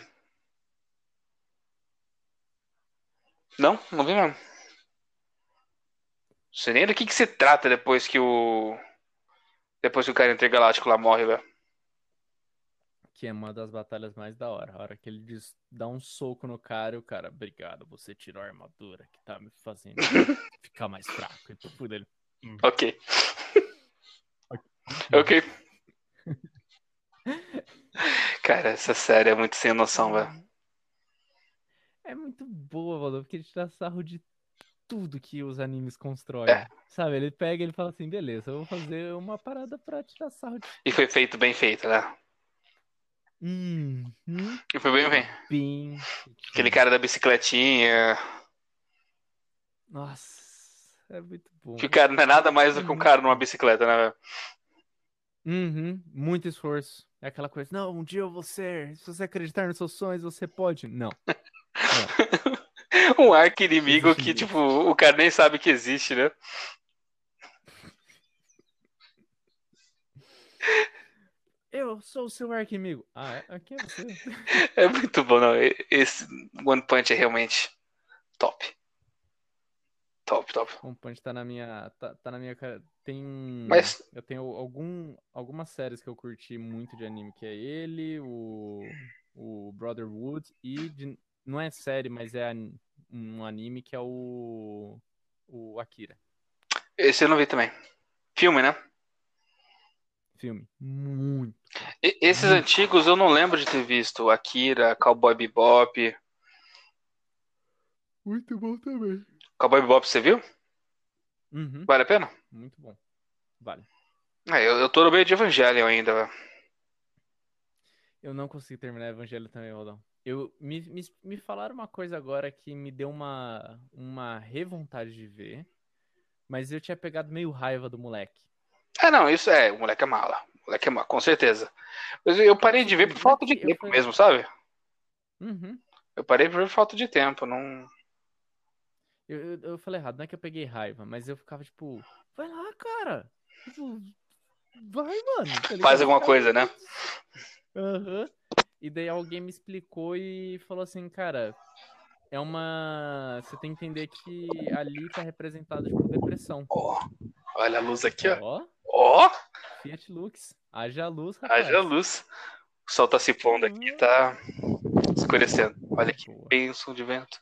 Não, não vi mesmo. Não sei nem do que que se trata depois que o depois que o cara intergaláctico lá morre, velho. Que é uma das batalhas mais da hora. A hora que ele diz, dá um soco no cara e o cara, obrigado, você tirou a armadura que tá me fazendo ficar mais fraco. E tudo ele. Ok. Ok. Cara, essa série é muito sem noção, velho. É muito boa, mano, porque ele tira sarro de tudo que os animes constroem. É. Sabe, ele pega e ele fala assim, beleza, eu vou fazer uma parada pra tirar sarro de... E foi feito bem feito, né? Hum, foi bem feito. bem... Aquele cara da bicicletinha. Nossa, é muito bom. Que o cara não é nada mais do que um cara numa bicicleta, né? Uhum, muito esforço. É aquela coisa, não, um dia eu vou ser. Se você acreditar nos seus sonhos, você pode. Não. Um arco inimigo que, tipo, o cara nem sabe que existe, né? Eu sou o seu arquimigo. Ah, é? Aqui é você. É muito bom, não. Esse One Punch é realmente top. Top, top. One Punch tá na minha. Tá, tá na minha. cara. Tem. Mas- Eu tenho algum, algumas séries que eu curti muito de anime, que é ele, o, o Brotherhood e de- não é série, mas é an- um anime que é o. O Akira. Esse eu não vi também. Filme, né? Filme. Muito. E- esses antigos eu não lembro de ter visto. Akira, Cowboy Bebop. Muito bom também. Cowboy Bebop, você viu? Uhum, Vale a pena? muito bom. Vale. É, eu, eu tô no meio de Evangelion ainda, velho. Eu não consegui terminar Evangelho também, Rodão. Eu, me, me, me falaram uma coisa agora que me deu uma, uma revontade de ver, mas eu tinha pegado meio raiva do moleque. É, não, isso é, o moleque é mala. O moleque é mala, com certeza. Mas eu parei de ver por falta de tempo fui- mesmo, sabe? Uhum. Eu parei por falta de tempo, não. Eu, eu, eu falei errado, não é que eu peguei raiva, mas eu ficava tipo, vai lá, cara. Tipo, vai, mano. tá ligado? Faz alguma coisa, né? Aham. E daí alguém me explicou e falou assim, cara, é uma. Você tem que entender que ali tá representado tipo depressão. Ó, olha a luz aqui, ó. Ó, Ó, Fiat Lux. Haja luz, rapaz. haja luz. O sol tá se pondo aqui, tá escurecendo. Olha que bênção de vento.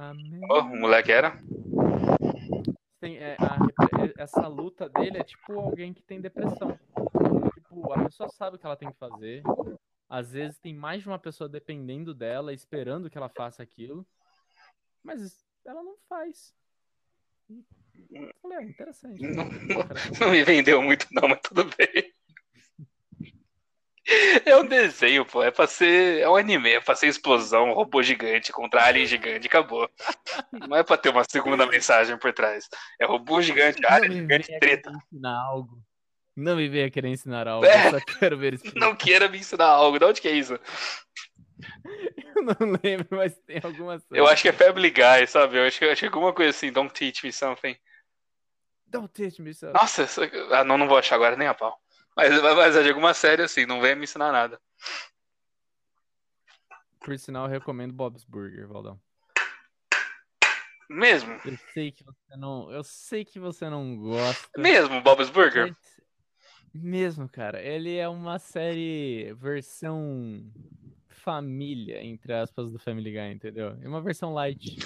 Amém. Ó, o moleque era. Tem, é, a repre- essa luta dele é tipo alguém que tem depressão. Tipo, a pessoa sabe o que ela tem que fazer. Às vezes tem mais de uma pessoa dependendo dela, esperando que ela faça aquilo. Mas ela não faz. Eu falei, ah, interessante. Não, Interessante. não me vendeu muito, não, mas tudo bem. É um desenho, pô. É pra ser. É um anime, é pra ser explosão, robô gigante contra alien gigante, acabou. Não é pra ter uma segunda mensagem por trás. É robô gigante, Não alien gigante, treta. ensinar algo. Não me venha querer ensinar algo. É. Eu só quero ver isso. Não queira me ensinar algo. De onde que é isso? Eu não lembro, mas tem alguma Eu acho que é Family Guy, sabe? Eu acho que, eu acho que é alguma coisa assim. Don't teach me something. Don't teach me so. Nossa, ah, não, não vou achar agora nem a pau. Mas, mas é de alguma série assim, não vem me ensinar nada. Por sinal, eu recomendo Bob's Burger, Valdão. Mesmo? Eu sei que você não, eu sei que você não gosta. Mesmo, Bob's Burger? mas- Mesmo, cara. Ele é uma série versão família, entre aspas, do Family Guy, entendeu? É uma versão light.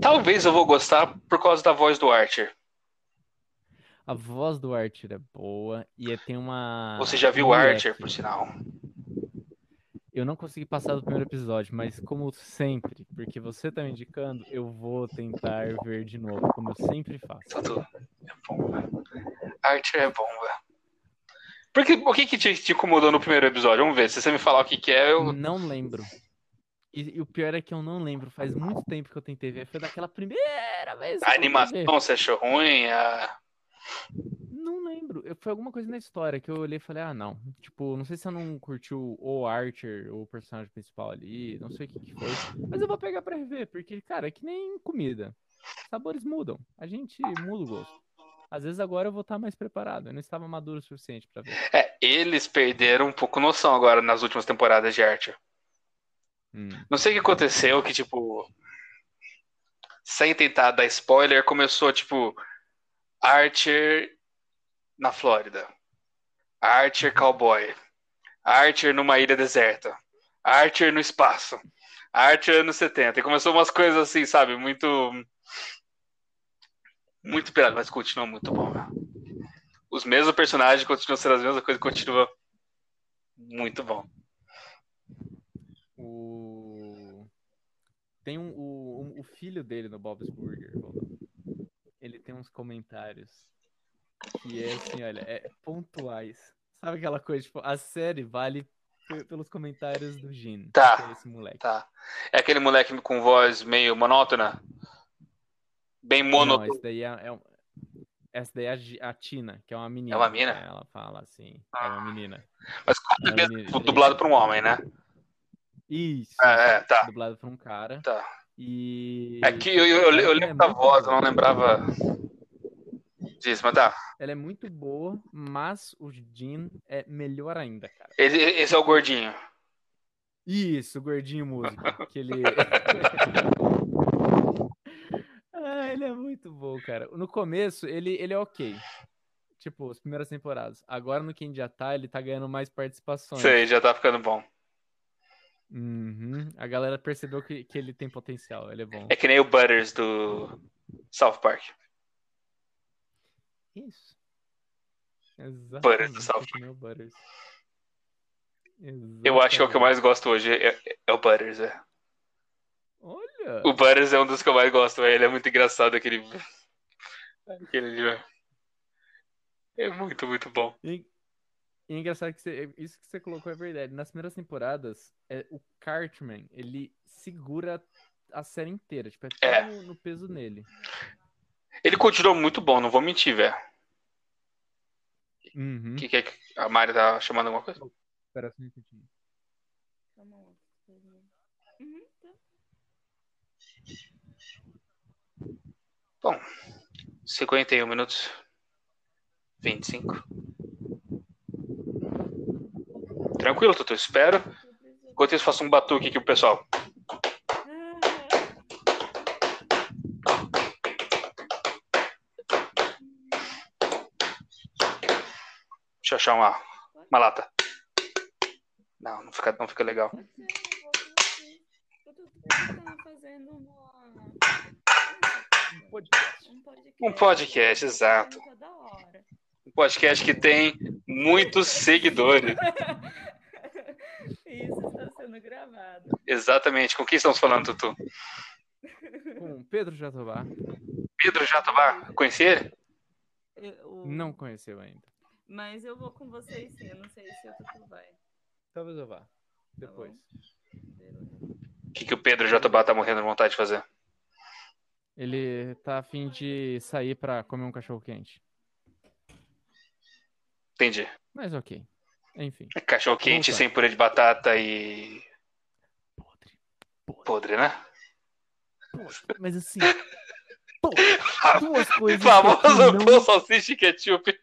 Talvez eu vou gostar por causa da voz do Archer. A voz do Archer é boa e é- tem uma. Você já viu o. Archer, por sinal? Eu não consegui passar do primeiro episódio, mas como sempre, porque você tá me indicando, eu vou tentar ver de novo, como eu sempre faço. Tudo é bom, velho. Archer é bom, velho. Por que, o que, que te, te incomodou no primeiro episódio? Vamos ver. Se você me falar o que, que é, eu. Não lembro. E, e o pior é que eu não lembro. Faz muito tempo que eu tentei ver. Foi daquela primeira vez. A animação você achou ruim? A... Não lembro. Eu- Foi alguma coisa na história que eu olhei e falei, ah, não. Tipo, não sei se eu não curtiu o Archer, o personagem principal ali. Não sei o que, que foi. Mas eu vou pegar pra rever, porque, cara, é que nem comida. Sabores mudam. A gente muda o gosto. Às vezes agora eu vou estar mais preparado. Eu não estava maduro o suficiente pra ver. É, eles perderam um pouco noção agora nas últimas temporadas de Archer. Hum. Não sei o que aconteceu, que tipo. Sem tentar dar spoiler, começou tipo. Archer na Flórida. Archer cowboy. Archer numa ilha deserta. Archer no espaço. Archer anos 70. E começou umas coisas assim, sabe? Muito. Muito pirado, mas continua muito bom, velho. Os mesmos personagens continuam sendo as mesmas coisas, continua muito bom. O... Tem um, o, o filho dele no Bob's Burger, ele tem uns comentários que é assim, olha, é pontuais. Sabe aquela coisa, tipo, a série vale pe- pelos comentários do Gene, Tá. é esse moleque. Tá. É aquele moleque com voz meio monótona? Bem Não, monótona. esse daí é, é um- essa daí é a, Tina, que é uma menina. É uma mina? né? Ela fala assim, é uma menina. Mas com É certeza menina, ele- dublado por um homem, né? Isso. É, é, tá. Dublado por um cara. Tá. E. É que eu, eu, eu, eu Ela é lembro da voz, eu não lembrava disso, mas tá. Ela é muito boa, mas o Jean é melhor ainda, cara. Esse, esse é o gordinho. Isso, o gordinho músico. Que ele. Ah, ele é muito bom, cara. No começo, ele, ele é ok. Tipo, as primeiras temporadas. Agora no quem já tá, ele tá ganhando mais participações. Sei, já tá ficando bom. Uhum. A galera percebeu que, que ele tem potencial, ele é bom. É que nem o Butters do South Park. Isso. Butters do Exatamente, South o Butters. Eu acho que é o que eu Exatamente. mais gosto hoje é, é o Butters, é. O Butters é um dos que eu mais gosto, velho. Ele é muito engraçado, aquele. aquele... É muito, muito bom. E, e é engraçado que você- isso que você colocou é verdade. Nas primeiras temporadas, é, o Cartman, ele segura a série inteira. Tipo, é tudo É. no, no peso nele. Ele continuou muito bom, não vou mentir, velho. Uhum. O que, que é que a Mari tá chamando alguma coisa? Espera só um minutinho. Calma lá. Uhum, tá. 51 minutos. 25. Tranquilo, Tutu, espero. Enquanto isso, faço um batuque aqui pro pessoal. Deixa eu achar uma, uma lata. Não, não fica, não fica legal. Pode ser, eu vou com você. Eu tô tava fazendo uma... Um podcast. um podcast. Um podcast, exato. Tá. Um podcast que tem muitos seguidores. Isso está sendo gravado. Exatamente. Com quem estamos falando, Tutu? Com Pedro Jatobá. Pedro Jatobá. Conhece ele? Eu- Não conheceu ainda. Mas eu vou com vocês sim. Eu não sei se o Tutu vai. Talvez eu vá. Depois. Beleza. O que, que o Pedro Jatobá tá morrendo de vontade de fazer? Ele tá a fim de sair pra comer um cachorro quente. Entendi. Mas ok. Enfim. Cachorro quente sem purê de batata e Podre. Podre. podre, né? podre. Mas assim. duas coisas. Famoso não... pão, salsicha e ketchup.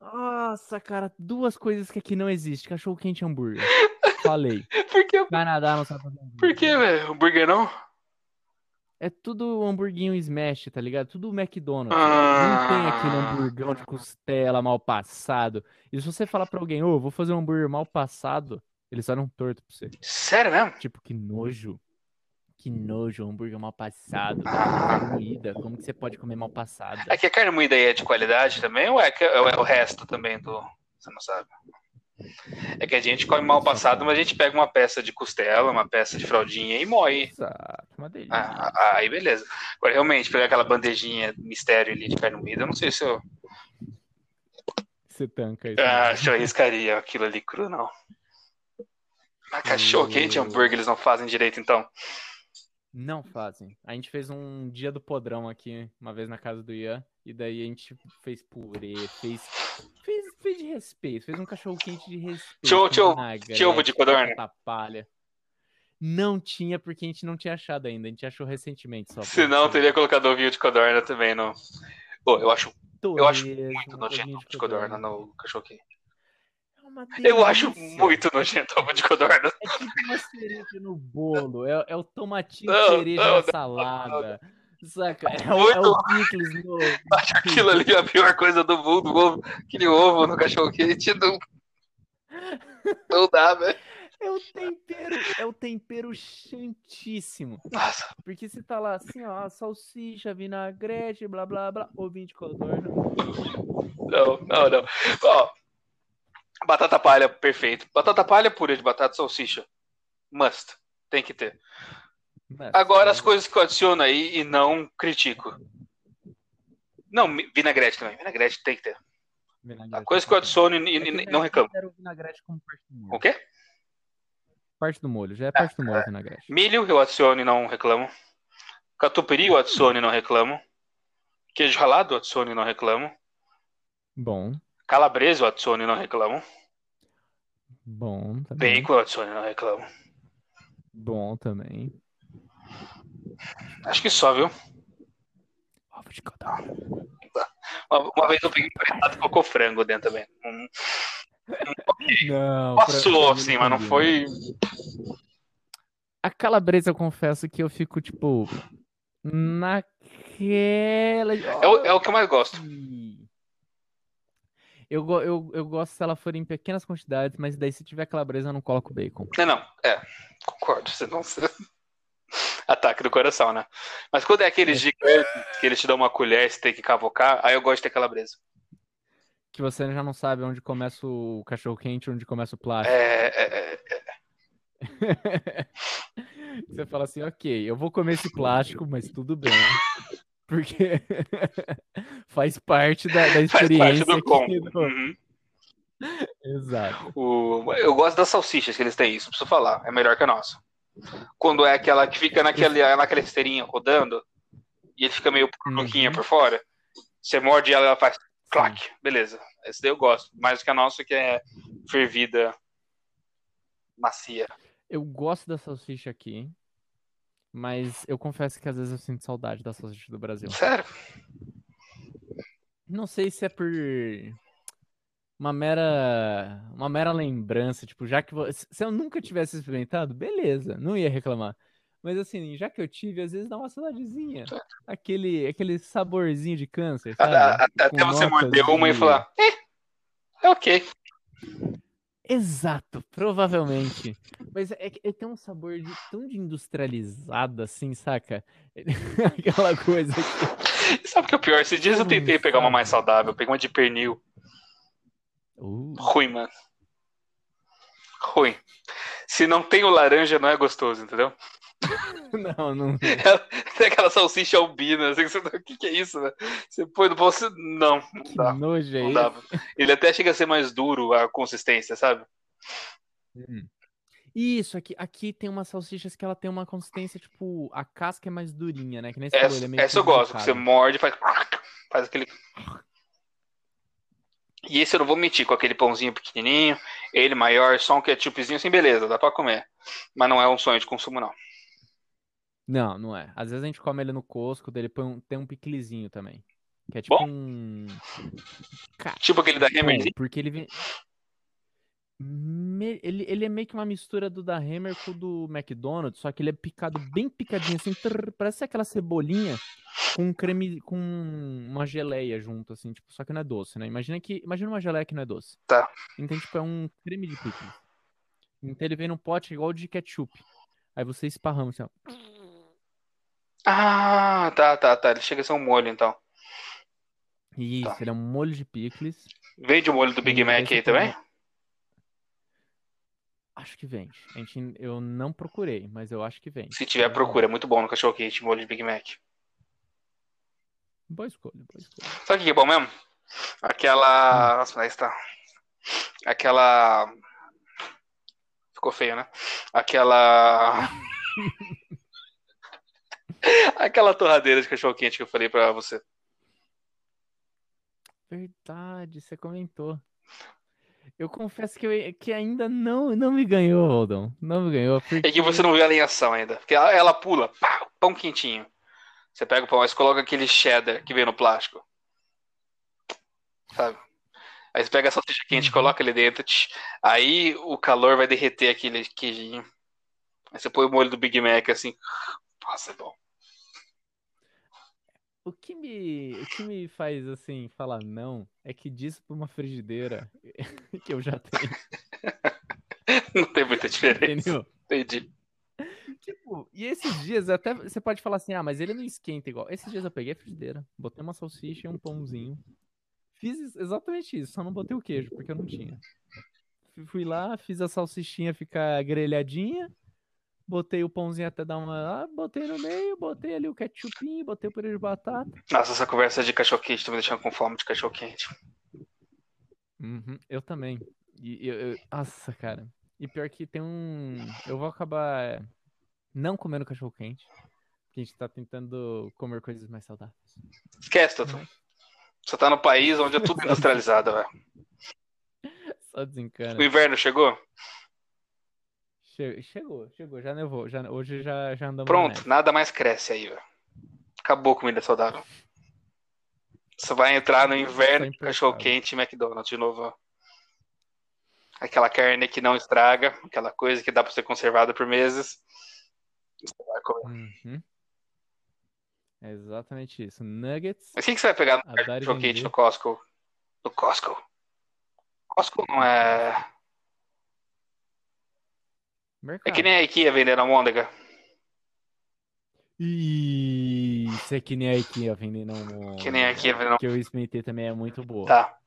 Nossa, cara, duas coisas que aqui não existe. Cachorro quente e hambúrguer. Falei. Por que? Canadá não sabe fazer hambúrguer. Por que, velho? Hambúrguer não? É tudo hamburguinho smash, tá ligado? Tudo McDonald's. Ah. Não tem aquele hamburgão de costela mal passado. E se você falar pra alguém, ô, vou fazer um hambúrguer mal passado, eles olham torto pra você. Sério mesmo? Tipo, que nojo. Que nojo, hambúrguer mal passado. Ah. Carne moída. Como que você pode comer mal passada? É que a carne moída aí é de qualidade também ou é, que- ou é o resto também do. Você não sabe? É que a gente come mal passado, mas a gente pega uma peça de costela, uma peça de fraldinha e moe. Exato, uma delícia. Ah, ah, aí beleza. Agora, realmente, pegar aquela bandejinha mistério ali de carne moída, eu não sei se eu. Você tanca isso. Ah, se eu arriscaria aquilo ali cru, não. Mas cachorro quente e hambúrguer eles não fazem direito, então. Não fazem. A gente fez um dia do podrão aqui, uma vez na casa do Ian, e daí a gente fez purê, fez. Fez, fez de respeito, fez um cachorro quente de respeito. Tinha- ovo de codorna? batata palha. Não tinha, porque a gente não tinha achado ainda. A gente achou recentemente só. Se não, teria colocado ovinho de codorna também, não. Pô, eu acho eu acho muito nojento ovo de codorna no cachorro quente. É Eu acho muito nojento ovo de codorna. É tipo uma cereja no bolo, é, é o tomatinho Não, cereja não, na não, salada. Saca? É o, Muito é o picles no. Acho aquilo ali a pior coisa do mundo. Ovo, aquele ovo no cachorro quente não. Não dá, velho. É o tempero, é o tempero chantíssimo. Nossa, Porque se tá lá assim, ó, salsicha, vinagrete, blá blá blá, ovinho de codorna. não, não, não. Ó, batata palha, perfeito. Batata palha, purê de batata, salsicha. Must. Tem que ter. Agora as coisas que eu adiciono aí e não critico. Não, vinagrete também. Vinagrete tem que ter. vinagrete A coisa que eu é adiciono e, É e- e eu não reclamo. considero o vinagrete como parte do molho. O quê? Parte do molho, já é parte do molho o vinagrete. Milho eu adiciono e não reclamo. Catupiry eu adiciono e não reclamo. Queijo ralado eu adiciono e não reclamo. Bom, Calabresa eu adiciono e não reclamo. bom também. Bacon eu adiciono e não reclamo. Bom também. Acho que só, viu? Ovo de codorna. Uma, uma vez eu peguei um fritado e colocou frango dentro também. Hum, Não, Passou, assim, mas não foi. A calabresa, eu confesso que eu fico, tipo. Naquela. É o, é o que eu mais gosto. Eu, eu, eu gosto se ela for em pequenas quantidades, mas daí se tiver calabresa eu não coloco bacon. Não, não, é, concordo. Você não. Ataque do coração, né? Mas quando é aqueles gigantes que eles te dão uma colher e você tem que cavocar, aí eu gosto de ter calabresa. Que você já não sabe onde começa o cachorro quente, onde começa o plástico. É, é, é, Você fala assim, ok, eu vou comer esse plástico, mas tudo bem. Porque faz parte da, da faz parte experiência do combo. do- Uhum. Exato. O- eu gosto das salsichas que eles têm, isso preciso falar. É melhor que a nossa. Quando é aquela que fica naquele, naquela esteirinha rodando e ele fica meio porquinha Uhum. por fora. Você morde ela, ela faz clac. Beleza. Esse daí eu gosto. Mais do que a nossa, que é fervida macia. Eu gosto da salsicha aqui, mas eu confesso que às vezes eu sinto saudade da salsicha do Brasil. Sério? Não sei se é por uma mera, uma mera lembrança, tipo, já que vo- se eu nunca tivesse experimentado, beleza, não ia reclamar. Mas assim, já que eu tive, às vezes dá uma saudadezinha. Aquele, aquele saborzinho de câncer, sabe? Até Com você morder uma e falar, eh, é ok. Exato, provavelmente. Mas é que é- tem um sabor de, tão de industrializado assim, saca? Aquela coisa que. Sabe o que é o pior? Esses dias eu tentei pegar uma mais saudável, peguei uma de pernil. Uh, Ruim, mano. Ruim. Se não tem o laranja, não é gostoso, entendeu? não, não. Tem aquela salsicha albina, assim, você... o que, que é isso, né? Você põe no você... Não, não Que dá. nojo é Não dá. Ele até chega a ser mais duro a consistência, sabe? Hum. Isso, aqui, aqui tem umas salsichas que ela tem uma consistência, tipo, a casca é mais durinha, né? Que nem falou, ele é Essa, essa eu gosto, que você morde e faz... Faz aquele... E esse eu não vou mentir, com aquele pãozinho pequenininho, ele maior, só um ketchupzinho, assim, beleza, dá pra comer. Mas não é um sonho de consumo, não. Não, não é. Às vezes a gente come ele no Costco, dele põe um- tem um piclezinho também. Que é tipo Bom. um. Cara, Tipo aquele da Hammer. porque ele vem. Me- Ele, ele é meio que uma mistura do da Hammer com o do McDonald's, só que ele é picado bem picadinho, assim, trrr, parece aquela cebolinha com creme, com uma geleia junto, assim, tipo, só que não é doce, né? Imagina que, imagina uma geleia que não é doce. Tá. Então, tipo, é um creme de picles. Então ele vem num pote igual de ketchup. Aí você esparrama, assim, ó. Ah, tá, tá, tá. Ele chega a ser um molho, então. Isso, Tá. ele é um molho de picles. Vende o molho do Big Mac aí também. Acho que vende. A gente, eu não procurei, mas eu acho que vende. Se tiver, Mas procura. É muito bom no cachorro quente, molho de Big Mac. Boa escolha, boa escolha. Sabe o que é bom mesmo? Aquela. Nossa, aí está. Aquela. Ficou feio, né? Aquela. Aquela torradeira de cachorro quente que eu falei pra você. Verdade, você comentou. Eu confesso que, eu, que ainda não, não me ganhou, Roldão. Não me ganhou, porque... É que você não viu ela em ação ainda. Porque ela, ela pula, pá, pão quentinho. Você pega o pão, mas coloca aquele cheddar que vem no plástico. Sabe? Aí você pega a salsicha quente, Uhum. coloca ali dentro. tch, aí o calor vai derreter aquele queijinho. Aí você põe o molho do Big Mac assim. Nossa, é bom. O que me, o que me faz, assim, falar não é que disso pra uma frigideira que eu já tenho, Não tem muita diferença. entendeu? Entendi. Tipo, e esses dias até você pode falar assim, ah, mas ele não esquenta igual. Esses dias eu peguei a frigideira, botei uma salsicha e um pãozinho. Fiz ex- exatamente isso, só não botei o queijo, porque eu não tinha. Fui lá, fiz a salsichinha ficar grelhadinha, botei o pãozinho até dar uma. Ah, botei no meio, botei ali o ketchupinho, botei o purê de batata. Nossa, essa conversa de cachorro quente tá me deixando com fome de cachorro quente. Uhum, eu também. E eu, eu- nossa, cara. E pior que tem um. Eu vou acabar não comendo cachorro quente. Porque a gente tá tentando comer coisas mais saudáveis. Esquece, Tutu. Você tá no país onde é tudo industrializado, velho. Só desencana. O inverno chegou? Che- Chegou, chegou, já nevou. Já, hoje já, já andamos Pronto, nada mais cresce aí, velho. Acabou a comida saudável. Você vai entrar no inverno cachorro quente e McDonald's de novo. ó. Aquela carne que não estraga, aquela coisa que dá pra ser conservada por meses. Você vai comer. Uhum. É exatamente isso. Nuggets, Mas o que, que você vai pegar no cachorro quente no Costco? No Costco? Costco não é. É Mercado. que nem a IKEA vendendo almôndega. Isso é que nem a IKEA vendendo um... Que nem a IKEA vendendo- Que eu experimentei também é muito boa. Tá.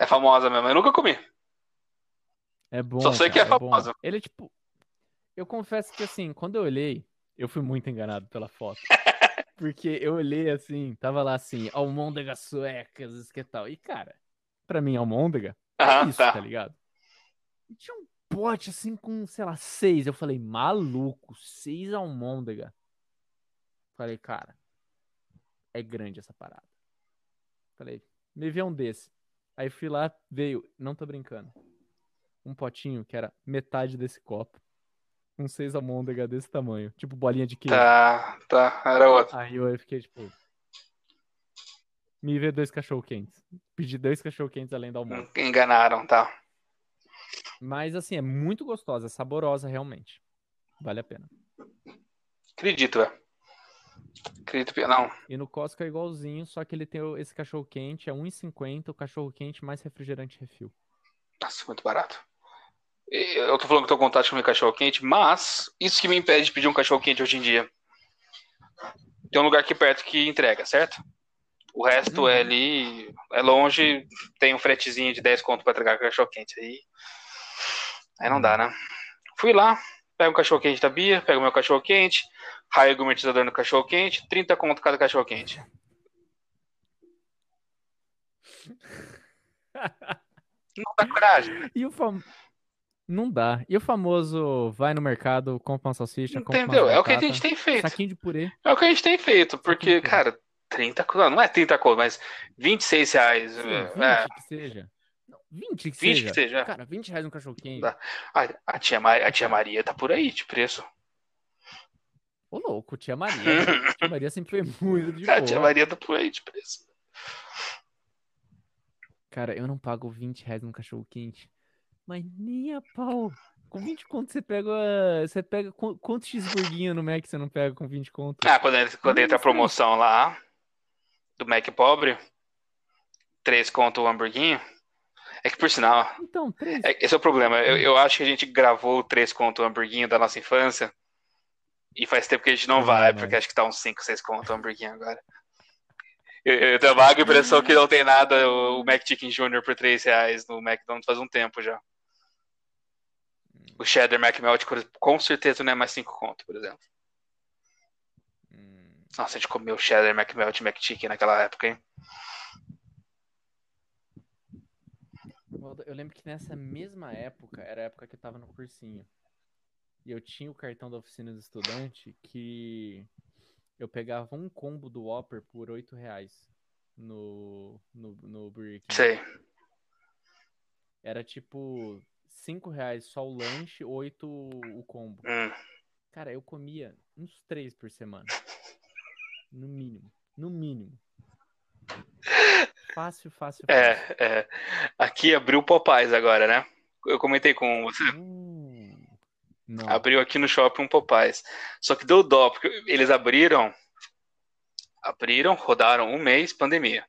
É famosa mesmo. Eu nunca comi. É bom, Só sei que é cara, bom. famosa. Ele é tipo... Eu confesso que assim, quando eu olhei, eu fui muito enganado pela foto. Porque eu olhei assim, tava lá assim, almôndegas suecas, isso que tal. E cara, pra mim, almôndega é Aham, isso, tá. tá ligado? E tinha um pote assim com, sei lá, seis. Eu falei, maluco, seis almôndega. Falei, cara, é grande essa parada. Falei, me vê um desse. Aí fui lá, veio, não tô brincando. Um potinho que era metade desse copo. Com seis almôndega desse tamanho. Tipo bolinha de queijo. Tá, tá. Era outro. Aí eu fiquei tipo. Me vê dois cachorro quentes. Pedi dois cachorro quentes além da almôndega. Enganaram, tá. Mas assim, é muito gostosa, é saborosa realmente. Vale a pena. Acredito, velho. Acredito. Não. E no Costco é igualzinho, só que ele tem esse cachorro quente, é R$1,50 o cachorro quente mais refrigerante refil. Nossa, muito barato. Eu tô falando que tô com vontade de comer cachorro quente, mas isso que me impede de pedir um cachorro quente hoje em dia. Tem um lugar aqui perto que entrega, certo? O resto é ali, é longe, tem um fretezinho de 10 conto pra entregar cachorro quente. Aí, aí não dá, né? Fui lá, pego o cachorro quente da Bia, pego o meu cachorro quente, raio o gourmetizador no cachorro quente, 30 conto cada cachorro quente. Não dá coragem. E o fam... Não dá. E o famoso vai no mercado, compra uma salsicha, compra uma Entendeu? É o que a gente tem feito. saquinho de purê. É o que a gente tem feito, porque, cara, 30 conto, não é 30 conto, mas 26 reais. Sim, é, 20 é, que seja. Não, 20 que 20 seja. que seja. é. Cara, 20 reais um cachorro quente. A, a tia Maria, a tia Maria tá por aí de preço. Ô louco, tia Maria. tia Maria sempre foi muito de A boa. tia Maria tá por aí de preço. Cara, eu não pago 20 reais num cachorro quente. Mas nem a pau. Com 20 conto você pega. Você pega. qu- Quantos cheeseburguinho no Mac você não pega com 20 conto? Ah, quando, quando entra a promoção lá do Mac pobre, 3 conto o hamburguinho. É que por sinal, Então, três. é- esse é o problema. Eu, eu acho que a gente gravou o 3 conto o hamburguinho da nossa infância. E faz tempo que a gente não vai, vai porque acho que tá uns 5, 6 conto o hamburguinho agora. Eu, eu tenho a vaga impressão que não tem nada o, o Mac Chicken Jr. por 3 reais no McDonald's faz um tempo já. O Cheddar McMelt com certeza não é mais 5 conto, por exemplo. Hum, Nossa, a gente comeu Cheddar McMelt e McChicken naquela época, hein? Eu lembro que nessa mesma época, era a época que eu tava no cursinho. E eu tinha o cartão da oficina do estudante que eu pegava um combo do Whopper por 8 reais no, no, no Burger King. Sei. Era tipo 5 reais só o lanche, 8 o combo. Hum. Cara, eu comia uns 3 por semana. No mínimo. No mínimo. Fácil, fácil, fácil. É, é. Aqui abriu o Popeyes agora, né? Eu comentei com você. Não. Abriu aqui no shopping um Popeyes. Só que deu dó, porque eles abriram. Abriram, rodaram um mês, pandemia.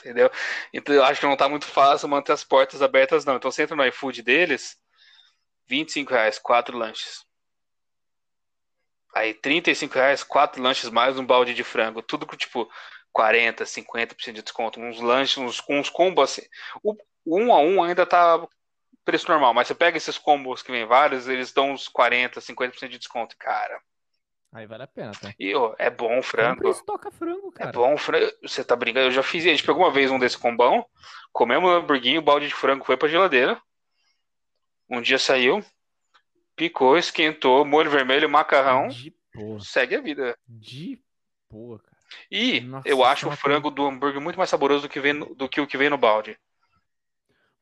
Entendeu? Então eu acho que não tá muito fácil manter as portas abertas, não. Então você entra no iFood deles, 25 reais, quatro lanches. Aí 35 reais, quatro lanches mais um balde de frango. Tudo com tipo 40, 50% de desconto. Uns lanches, uns, uns combos assim. O, um a um ainda tá preço normal, mas você pega esses combos que vem vários, eles dão uns 40, 50% de desconto, cara. Aí vale a pena, tá? E ó, é bom o frango. Estoca frango, É cara. bom o frango. Você tá brincando? Eu já fiz. A gente pegou uma vez um desse combão, comemos um hamburguinho, balde de frango foi pra geladeira. Um dia saiu, picou, esquentou, molho vermelho, macarrão, De boa. segue a vida. De boa, cara. E Nossa, eu acho o frango do hambúrguer muito mais saboroso do que, vem do que o que vem no balde.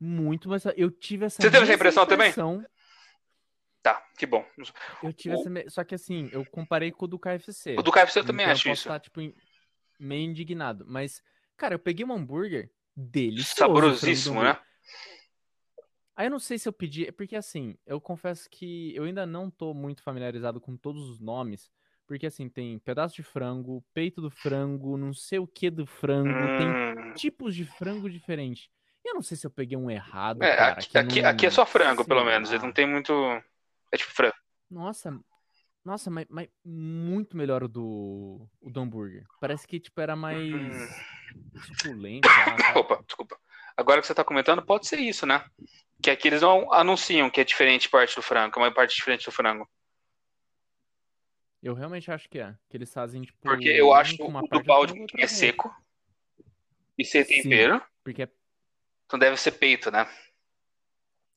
Muito, mas eu tive essa Você teve essa mesma impressão também? impressão. Tá, que bom. Eu tive O- essa. Só que assim, eu comparei com o do KFC. O do KFC eu também Então acho posso isso. estar, tipo, em- meio indignado. Mas, cara, eu peguei um hambúrguer delicioso. Saborosíssimo, né? Aí eu não sei se eu pedi. É porque assim, eu confesso que eu ainda não tô muito familiarizado com todos os nomes. Porque assim, tem pedaço de frango, peito do frango, não sei o que do frango, tem Hum, tipos de frango diferentes. Eu não sei se eu peguei um errado, é, cara. aqui, aqui, não- aqui é só frango, pelo menos. Ele não tem muito. É tipo frango. Nossa, nossa, mas, mas muito melhor o do, o do hambúrguer. Parece que, tipo, era mais Hum. suculento, lá, sabe? Opa, desculpa. Agora que você tá comentando, pode ser isso, né? Que aqui eles não anunciam que é diferente parte do frango, que é uma parte diferente do frango. Eu realmente acho que é. Que eles fazem, tipo, Porque eu acho uma o do balde com outra. seco. E sem tempero. Porque é Então deve ser peito, né?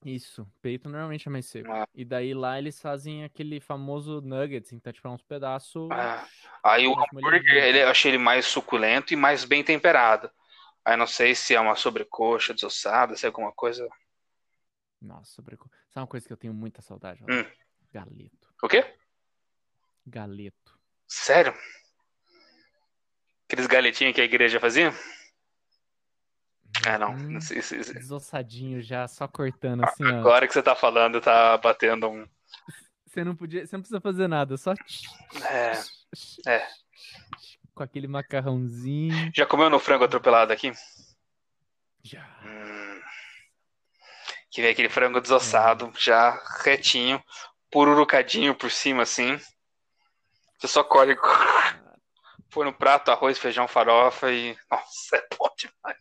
isso. Peito normalmente é mais seco. Ah. E daí lá eles fazem aquele famoso nuggets, então, tipo, é uns pedaços. Ah, Aí o hambúrguer, ele, eu achei ele mais suculento e mais bem temperado. Aí não sei se é uma sobrecoxa desossada, se é alguma coisa. Nossa, sobreco... Sabe uma coisa que eu tenho muita saudade? Hum. Galeto. O quê? Galeto. Sério? Aqueles galetinhos que a igreja fazia? Ah, não. Hum, isso- isso- desossadinho já, só cortando assim, ó. Agora que você tá falando, tá batendo um. Você não podia, você não precisa fazer nada, só É, é. Com aquele macarrãozinho. Já comeu no frango atropelado aqui? Já. Hum. Que vem aquele frango desossado, já retinho, pururucadinho por cima, assim. Você só colhe, põe no prato, arroz, feijão, farofa e. Nossa, é bom demais.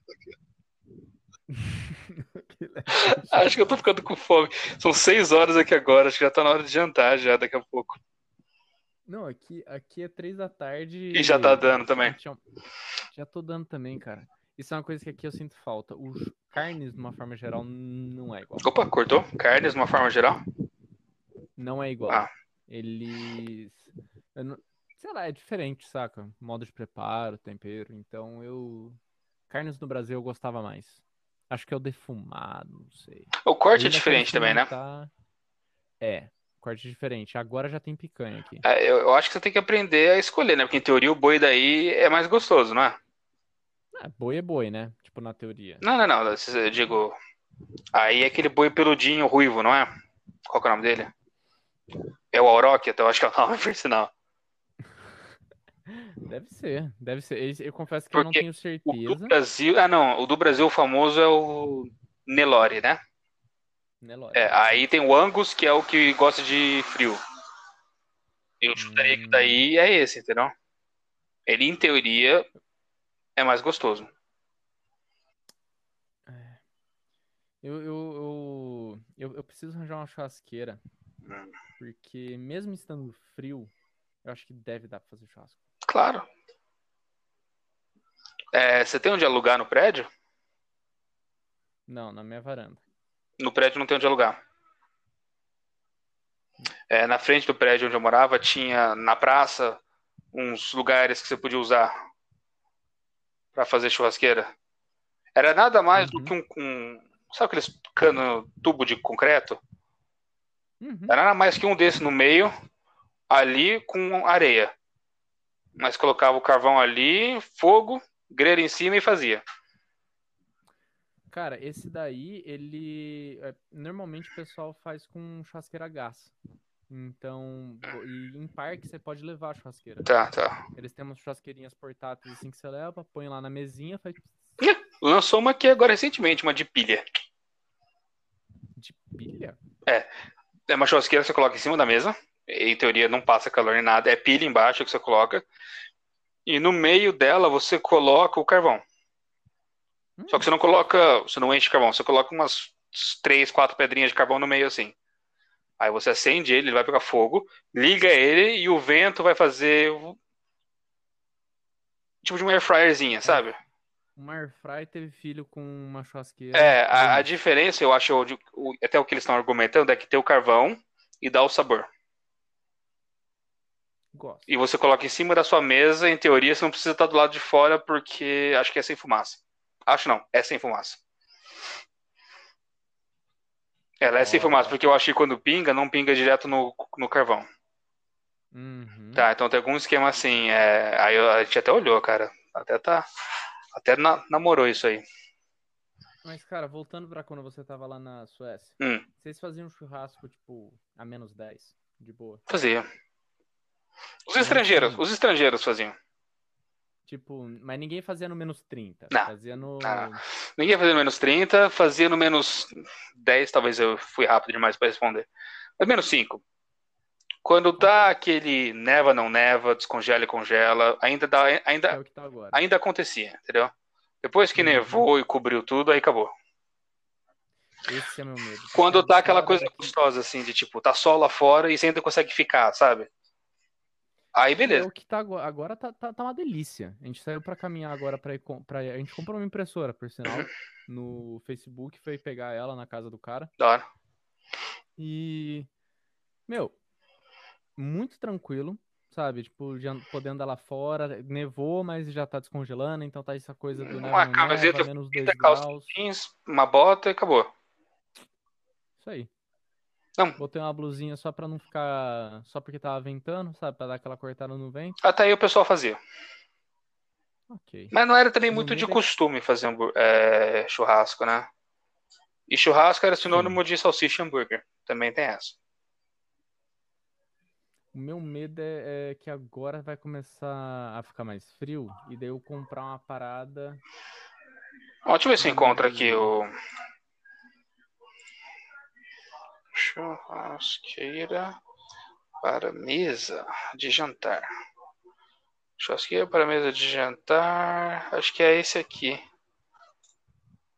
Acho que eu tô ficando com fome. São seis horas aqui agora, acho que já tá na hora de jantar já daqui a pouco. Não, aqui, aqui é três da tarde. E já tá dando também. Já, já tô dando também, cara. Isso é uma coisa que aqui eu sinto falta. Os carnes, de uma forma geral, não é igual. Opa, cortou? Carnes de uma forma geral? Não é igual. Ah. Eles. não- sei lá, é diferente, saca? Modo de preparo, tempero. Então eu. Carnes no Brasil eu gostava mais. Acho que é o defumado, não sei. O corte é Ainda quero diferente também, né? experimentar- É, corte diferente. Agora já tem picanha aqui. É, eu, eu acho que você tem que aprender a escolher, né? Porque em teoria o boi daí é mais gostoso, não é? Ah, boi é boi, né? Tipo, na teoria. Não, não, não. Eu digo. Aí é aquele boi peludinho ruivo, não é? Qual que é o nome dele? É o Auroch, então eu acho que é o nome por sinal. Deve ser, deve ser. Eu confesso que eu não Porque tenho O do certeza. Brasil. Ah, não. O do Brasil o famoso é o Nelore, né? Nelore. É, aí tem o Angus, que é o que gosta de frio. Eu chutaria que Hum. daí é esse, entendeu? Ele, em teoria, é mais gostoso. Eu, eu, eu, eu, eu preciso arranjar uma churrasqueira. Hum. Porque mesmo estando frio, eu acho que deve dar pra fazer churrasco. Claro. É, você tem onde alugar no prédio? Não, na minha varanda. No prédio não tem onde alugar. É, na frente do prédio onde eu morava, tinha na praça uns lugares que você podia usar para fazer churrasqueira. Era nada mais do Uhum. que um, um- sabe aqueles cano tubo de concreto? Uhum. Era nada mais que um desse no meio, ali com areia. Mas colocava o carvão ali, fogo, grelha em cima e fazia. Cara, esse daí, ele. é, normalmente o pessoal faz com churrasqueira a gás. Então, e em parque você pode levar a churrasqueira. Tá, tá. Eles têm umas churrasqueirinhas portáteis assim que você leva, põe lá na mesinha, faz Lançou uma aqui agora recentemente, uma de pilha. de pilha. É uma churrasqueira que você coloca em cima da mesa. Em teoria não passa calor nem nada. É pilha embaixo que você coloca. E no meio dela você coloca o carvão. Hum, Só que você não coloca, você não enche carvão, você coloca umas três, quatro pedrinhas de carvão no meio assim. Aí você acende ele, ele vai pegar fogo, liga ele e o vento vai fazer tipo de uma air fryerzinha, sabe? Uma airfry teve filho com uma churrasqueira. É, a, a diferença, eu acho, o- o- até o que eles estão argumentando, é que tem o carvão e dá o sabor. Gosto. E você coloca em cima da sua mesa, em teoria, você não precisa estar do lado de fora, porque acho que é sem fumaça. Acho não, é sem fumaça. Ela é sem Ó. fumaça, porque eu achei que quando pinga, não pinga direto no, no carvão. Uhum. Tá, então tem algum esquema assim. é, Aí a gente até olhou, cara. Até tá. Até na- namorou isso aí. Mas, cara, voltando pra quando você tava lá na Suécia, Hum. vocês faziam churrasco, tipo, a menos 10, de boa. Fazia. Os estrangeiros, os estrangeiros faziam. Tipo, mas ninguém fazia no menos 30. Não. Fazia no. Ah. Ninguém fazia no menos 30, fazia no menos 10, talvez eu fui rápido demais para responder. Mas menos 5. Quando dá aquele neva, não neva, descongela e congela, ainda dá, É ainda, que tá ainda acontecia, entendeu? Depois que Uhum. nevou e cobriu tudo, aí acabou. Esse é meu medo. Quando tá aquela coisa gostosa, assim, de tipo, tá sol lá fora e você ainda consegue ficar, sabe? Aí É beleza. o que tá agora. Agora tá, tá, tá uma delícia. A gente saiu pra caminhar agora pra ir. Pra, a gente comprou uma impressora, por sinal, no Facebook. Foi pegar ela na casa do cara. Da hora. E. Meu, muito tranquilo, sabe? Tipo, já podendo andar lá fora. Nevou, mas já tá descongelando, então tá essa coisa do Uma não camiseta neva, menos 2 fita, calça graus. jeans, uma bota e acabou. Isso aí. Não. Botei uma blusinha só pra não ficar. Só porque tava ventando, sabe? Pra dar aquela cortada no vento. Até aí o pessoal fazia. Ok. Mas não era também muito de da- costume fazer é, churrasco, né? E churrasco era sinônimo de salsicha e hambúrguer. Também tem essa. O meu medo é, é que agora vai começar a ficar mais frio e daí eu comprar uma parada. Ó, deixa eu ver se eu encontro aqui o. Churrasqueira para mesa de jantar. Churrasqueira para mesa de jantar. Acho que é esse aqui.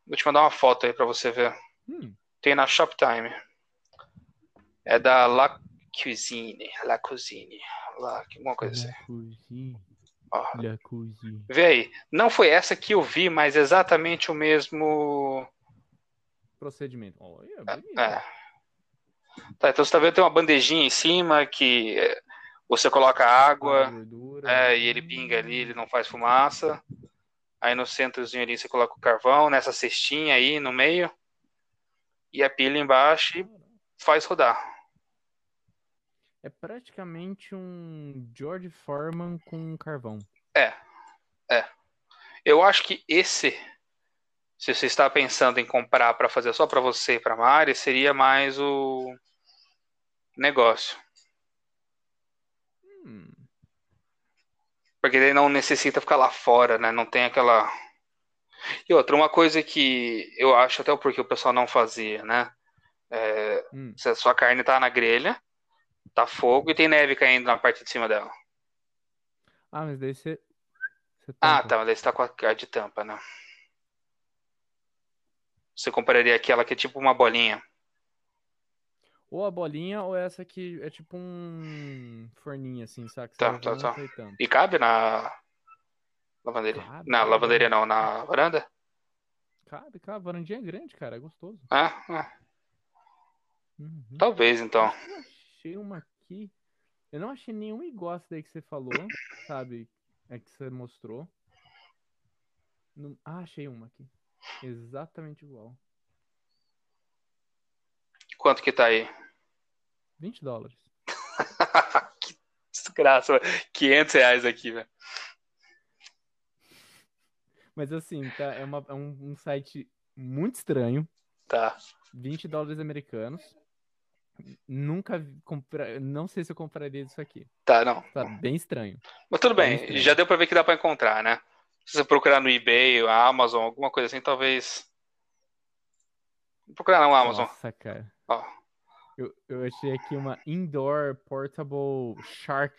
Vou te mandar uma foto aí pra você ver. Hum, Tem na Shoptime. É da La Cuisine. La Cuisine. La, alguma coisa assim. La cozinha, Ó, la cozinha. vê aí. Não foi essa que eu vi, mas exatamente o mesmo. Procedimento. Olha, bonito. É. Tá, então você tá vendo tem uma bandejinha em cima que é, você coloca água, é, e ele pinga ali, ele não faz fumaça. Aí no centrozinho ali você coloca o carvão, nessa cestinha aí no meio. E a pilha embaixo e faz rodar. É praticamente um George Foreman com carvão. Eu acho que esse, se você está pensando em comprar para fazer só para você e para Mari, seria mais o negócio. Hum, Porque ele não necessita ficar lá fora, né? Não tem aquela. E outra, uma coisa que eu acho até o porquê o pessoal não fazia, né? É, hum. se a sua carne tá na grelha, tá fogo e tem neve caindo na parte de cima dela. Ah, mas daí você. você Ah, tá, mas daí você tá com a a de tampa, né? Você compraria aquela que é tipo uma bolinha. Ou a bolinha, ou essa que é tipo um forninho, assim, sabe? Que Tá, tá, tá. e. E cabe na lavanderia? Cabe, Na cabe. lavanderia não, na varanda? Cabe, cabe. A varandinha é grande, cara. É gostoso. Ah, ah, Uhum. talvez então. Eu achei uma aqui. Eu não achei nenhuma igual essa daí que você falou, sabe? É que você mostrou. Não- Ah, achei uma aqui. Exatamente igual. Quanto que tá aí? 20 dólares. que desgraça, velho. 500 reais aqui, velho. Mas assim, tá, é, uma- é um, um site muito estranho. Tá. 20 dólares americanos. Nunca compra... Não sei se eu compraria isso aqui. Tá, não. Tá bem estranho. Mas tudo Bem bem, já deu pra ver que dá pra encontrar, né? Se você procurar no eBay, a Amazon, alguma coisa assim, talvez. Vou procurar no Amazon. Nossa, cara. Ó. Eu, eu achei aqui uma Indoor Portable Shark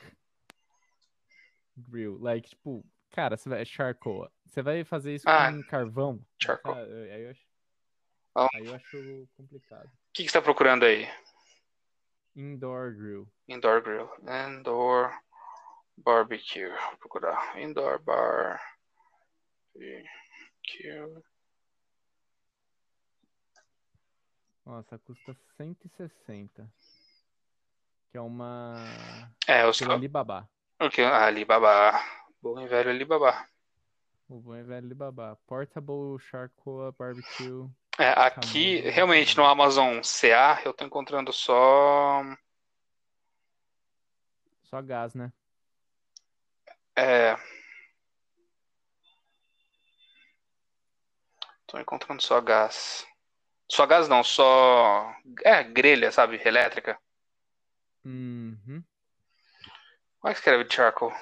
Grill. Like, tipo, cara, você vai. Charcoal. Você vai fazer isso Ah, com carvão? charcoal. Ah, Aí eu acho, Ó. aí eu acho complicado. O que, que você tá procurando aí? Indoor Grill. Indoor Grill. Indoor Barbecue. Vou procurar. Indoor Barbecue. Nossa, custa 160. Que é uma. É, os Pelo Alibaba. O que? Ah, Alibaba. Bom e velho Alibaba. O bom e velho Alibaba. Portable Charcoal Barbecue. É, aqui, Tamanho. realmente, no Amazon CA, eu tô encontrando só. Só gás, né? É. Tô encontrando só gás. Só gás não, só. É, grelha, sabe? Elétrica. Uhum. Como é que escreve charcoal?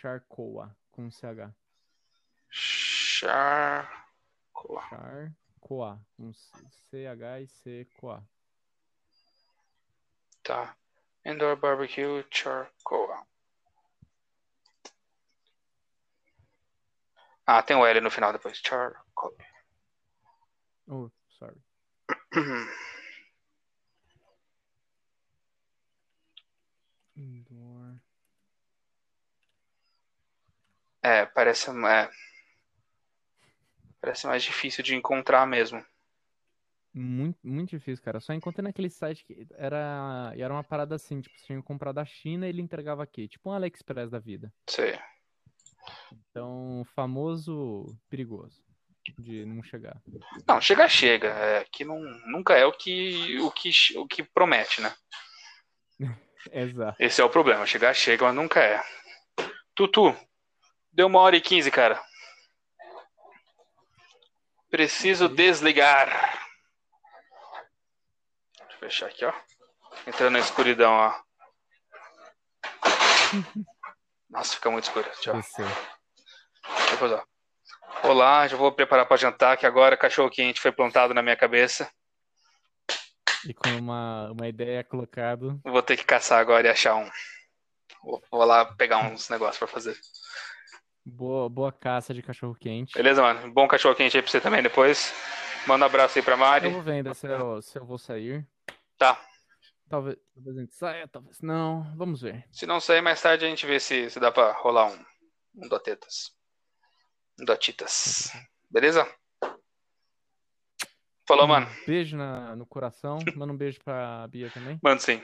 Charcoa, com CH. Charcoal. Charcoa, com CH e C coa. Tá. Indoor barbecue charcoal. Ah, tem o L no final depois. Charcoal. Oh, sorry. Indoor. É, parece, é, parece mais difícil de encontrar mesmo. Muito, muito difícil, cara. Só encontrei naquele site que era, e era uma parada assim, tipo, você tinha que comprar da China e ele entregava aqui, tipo um AliExpress da vida. Sei. Então, famoso perigoso de não chegar. Não, chega, chega. É, que não, nunca é o que, o, que, o que promete, né? Exato. Esse é o problema. Chegar, chega, mas nunca é. Tutu, deu uma hora e quinze, cara. Preciso desligar. Deixa eu fechar aqui, ó. Entrando na escuridão, ó. Nossa, fica muito escuro. Tchau. Depois, ó. Olá, já vou preparar para jantar, que agora cachorro quente foi plantado na minha cabeça. E com uma, uma ideia colocado. Vou ter que caçar agora e achar um. Vou, vou lá pegar uns negócios para fazer. Boa, boa caça de cachorro quente. Beleza, mano? Bom cachorro quente aí pra você também depois. Manda um abraço aí pra Mari. Eu vou vendo se eu, se eu vou sair. Tá. Talvez, talvez a gente saia, talvez não. Vamos ver. Se não sair mais tarde, a gente vê se, se dá pra rolar um, um dotetas. Um dotitas. Beleza? Falou, mano. Beijo na, no coração. Manda um beijo pra Bia também. Mano, sim.